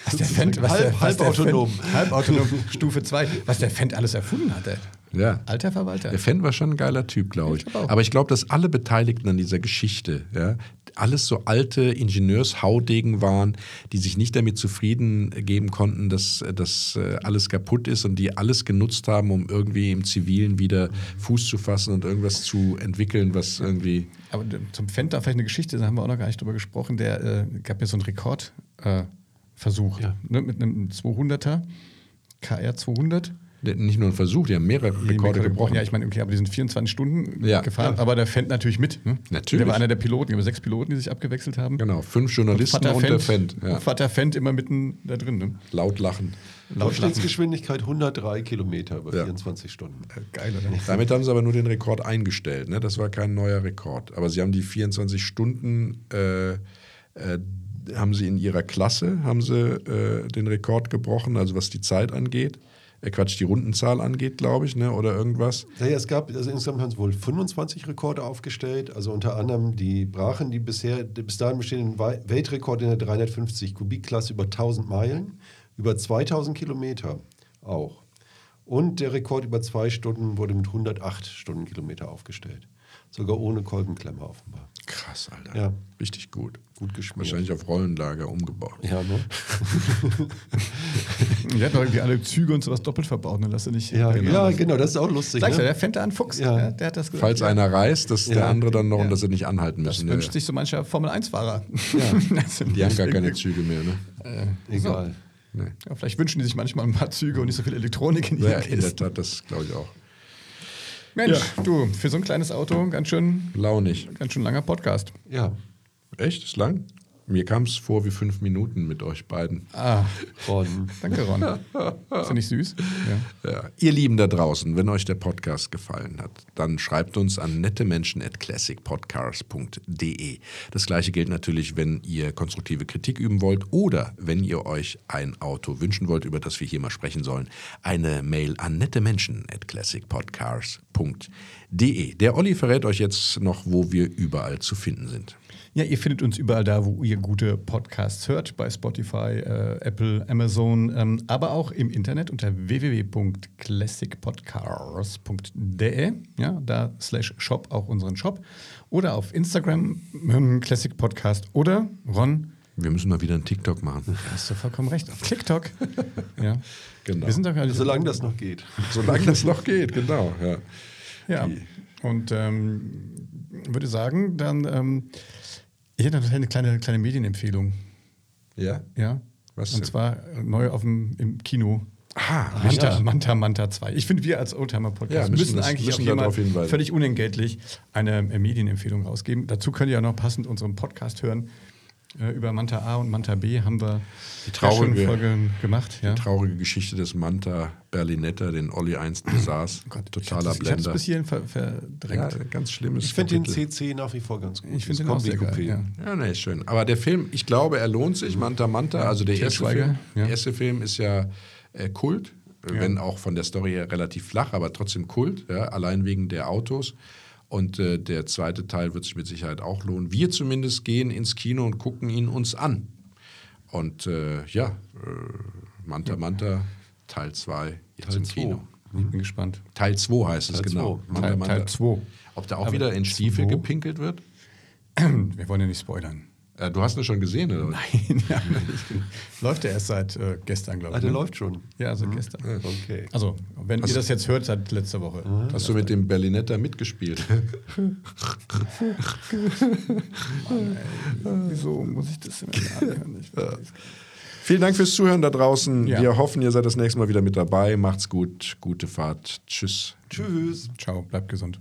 Speaker 3: Was der Fendt, was
Speaker 2: halb,
Speaker 3: der, was
Speaker 2: halb
Speaker 3: der
Speaker 2: autonom.
Speaker 3: Fendt, halbautonom, Stufe 2. Was der Fendt alles erfunden hat, ey.
Speaker 1: Ja.
Speaker 3: Alter Verwalter.
Speaker 1: Der Fan war schon ein geiler Typ, glaube ich.
Speaker 3: Ich glaub.
Speaker 1: Aber ich glaube, dass alle Beteiligten an dieser Geschichte, ja, alles so alte Ingenieurshaudegen waren, die sich nicht damit zufrieden geben konnten, dass, dass äh, alles kaputt ist und die alles genutzt haben, um irgendwie im Zivilen wieder Fuß zu fassen und irgendwas zu entwickeln, was irgendwie.
Speaker 3: Aber zum Fendt da vielleicht eine Geschichte, da haben wir auch noch gar nicht drüber gesprochen. Der äh, gab ja so einen Rekordversuch äh,
Speaker 2: Ja.
Speaker 3: ne, mit einem 200er, KR 200.
Speaker 1: Nicht nur ein Versuch, die haben mehrere Rekorde gebrochen.
Speaker 3: Ja, ich meine, okay, aber die sind 24 Stunden
Speaker 1: Ja.
Speaker 3: gefahren,
Speaker 1: Ja.
Speaker 3: aber der Fendt natürlich mit. Ne?
Speaker 1: Natürlich.
Speaker 3: Der war einer der Piloten, über sechs Piloten, die sich abgewechselt haben.
Speaker 1: Genau, fünf Journalisten und, der Fan. Ja.
Speaker 3: Vater Fendt immer mitten da drin. Ne?
Speaker 1: Laut lachen.
Speaker 3: Laut lachen.
Speaker 2: Durchschnittsgeschwindigkeit 103 Kilometer über
Speaker 1: Ja.
Speaker 2: 24 Stunden.
Speaker 3: Geil, oder? [laughs]
Speaker 1: Damit haben sie aber nur den Rekord eingestellt. Ne? Das war kein neuer Rekord. Aber sie haben die 24 Stunden äh, äh, haben sie in ihrer Klasse haben sie äh, den Rekord gebrochen, also was die Zeit angeht. Äh, Quatsch, die Rundenzahl angeht, glaube ich, ne? oder irgendwas.
Speaker 2: Naja, es gab, also insgesamt haben sie wohl 25 Rekorde aufgestellt, also unter anderem die brachen die bisher, die bis dahin bestehenden Weltrekord in der 350 Kubikklasse über 1000 Meilen, über 2000 Kilometer auch. Und der Rekord über zwei Stunden wurde mit 108 Stundenkilometer aufgestellt. Sogar ohne Kolbenklemmer offenbar.
Speaker 1: Krass, Alter.
Speaker 2: Ja.
Speaker 1: Richtig gut.
Speaker 2: Gut geschmiert.
Speaker 1: Wahrscheinlich auf Rollenlager umgebaut.
Speaker 2: Ja, ne?
Speaker 3: Der hat doch irgendwie alle Züge und sowas doppelt verbaut, ne? Lass nicht.
Speaker 2: ja,
Speaker 3: genau.
Speaker 2: ja, genau, das ist auch lustig.
Speaker 3: Sagst du,
Speaker 2: Ne?
Speaker 3: der fände an Fuchs.
Speaker 2: Ja.
Speaker 3: Ja. Der hat das gesagt.
Speaker 1: Falls
Speaker 3: ja.
Speaker 1: einer reist, dass der
Speaker 2: Ja.
Speaker 1: andere dann noch
Speaker 3: Ja.
Speaker 1: und dass sie nicht anhalten
Speaker 3: Das
Speaker 1: müssen.
Speaker 3: wünscht
Speaker 1: Ja.
Speaker 3: sich so mancher Formel-1-Fahrer. Also [laughs]
Speaker 1: Die haben gar keine Züge mehr, ne?
Speaker 2: Egal.
Speaker 1: Nee.
Speaker 3: Ja, vielleicht wünschen die sich manchmal ein paar Züge und nicht so viel Elektronik in ihren
Speaker 1: Ja, in der
Speaker 3: Kisten.
Speaker 1: Tat, das glaube ich auch.
Speaker 3: Mensch, du, für so ein kleines Auto ganz schön,
Speaker 1: Launig.
Speaker 3: ganz schön langer Podcast.
Speaker 2: Ja.
Speaker 1: Echt? Ist lang? Mir kam es vor wie fünf Minuten mit euch beiden.
Speaker 3: Ah,
Speaker 2: Ron.
Speaker 3: danke, Ron. Ja nicht süß? Ja.
Speaker 1: Ja. Ihr Lieben da draußen, wenn euch der Podcast gefallen hat, dann schreibt uns an nettemenschen.classicpodcast.de. Das gleiche gilt natürlich, wenn ihr konstruktive Kritik üben wollt oder wenn ihr euch ein Auto wünschen wollt, über das wir hier mal sprechen sollen. Eine Mail an nettemenschen.classicpodcast.de. Der Olli verrät euch jetzt noch, wo wir überall zu finden sind.
Speaker 3: Ja, ihr findet uns überall da, wo ihr gute Podcasts hört, bei Spotify, äh, Apple, Amazon, ähm, aber auch im Internet unter www.classicpodcasts.de, ja, da slash shop auch unseren Shop oder auf Instagram ähm, Classic Podcast oder Ron,
Speaker 1: Wir müssen mal wieder einen TikTok machen.
Speaker 3: hast du vollkommen recht, auf TikTok. ja.
Speaker 1: Genau.
Speaker 3: Wir sind doch
Speaker 2: Solange das noch geht.
Speaker 1: Solange das noch geht, genau. Ja.
Speaker 3: Ja, und ähm, würde sagen, dann, ähm, ich hätte eine kleine, kleine Medienempfehlung.
Speaker 1: ja?
Speaker 3: Ja.
Speaker 1: Was
Speaker 3: Und zwar neu auf dem, im Kino.
Speaker 1: Ah,
Speaker 3: Manta, Manta, Manta 2. Ich finde, wir als Oldtimer-Podcast
Speaker 1: Ja, müssen
Speaker 3: müssen,
Speaker 1: das-
Speaker 3: eigentlich
Speaker 1: müssen
Speaker 3: auch
Speaker 1: hinweisen.
Speaker 3: völlig unentgeltlich eine äh, Medienempfehlung rausgeben. Dazu könnt ihr ja noch passend unseren Podcast hören. Äh, über Manta A und Manta B haben wir
Speaker 1: Die traurige-
Speaker 3: Folgen gemacht. Ja.
Speaker 1: Traurige Geschichte des Manta Berlinetta, den Olli einst besaß.
Speaker 3: Oh Gott,
Speaker 1: Totaler
Speaker 3: ich habe es
Speaker 1: Blender.
Speaker 3: bis hierhin ver
Speaker 1: Ja,
Speaker 3: verdrängt.
Speaker 1: ganz schlimmes
Speaker 2: Ich finde den. CC nach wie vor ganz gut.
Speaker 3: ich finde den auch sehr geil. Ja.
Speaker 1: Ja, ne, ist schön. Aber der Film, ich glaube, er lohnt sich. Manta Manta, also der erste Film.
Speaker 3: ja.
Speaker 1: Der erste Film ist ja äh, Kult,
Speaker 3: Ja.
Speaker 1: wenn auch von der Story her relativ flach, aber trotzdem Kult, ja, allein wegen der Autos. Und äh, der zweite Teil wird sich mit Sicherheit auch lohnen. Wir zumindest gehen ins Kino und gucken ihn uns an. Und äh, ja, äh, Manta Manta, Teil 2, jetzt
Speaker 2: Teil
Speaker 1: im
Speaker 2: zwei.
Speaker 1: Kino.
Speaker 3: Ich bin gespannt.
Speaker 1: Teil 2 heißt es
Speaker 2: Teil
Speaker 1: genau.
Speaker 2: zwei.
Speaker 1: Manta
Speaker 3: Teil-
Speaker 1: Manta.
Speaker 3: Teil zwei.
Speaker 1: Ob da auch
Speaker 3: Aber
Speaker 1: wieder in Stiefel
Speaker 3: zwei?
Speaker 1: gepinkelt wird? [clears throat]
Speaker 3: Wir wollen ja nicht spoilern.
Speaker 1: Äh, du hast ihn schon gesehen, oder?
Speaker 3: Nein, [laughs] ja, ich, läuft ja erst seit äh, gestern, glaube
Speaker 2: Ah,
Speaker 3: ich.
Speaker 2: der
Speaker 3: ne?
Speaker 2: läuft schon.
Speaker 3: Ja, seit gestern.
Speaker 2: Okay.
Speaker 3: Also, wenn ihr das jetzt hört, seit letzter Woche.
Speaker 1: Hast du mit dem Berlinetta mitgespielt? [laughs]
Speaker 3: Wieso muss ich das immer anhören? [laughs] Ich.
Speaker 1: Vielen Dank fürs Zuhören da draußen.
Speaker 3: Ja.
Speaker 1: Wir hoffen, ihr seid das nächste Mal wieder mit dabei. Macht's gut. Gute Fahrt. Tschüss.
Speaker 2: Tschüss.
Speaker 3: Ciao, bleibt gesund.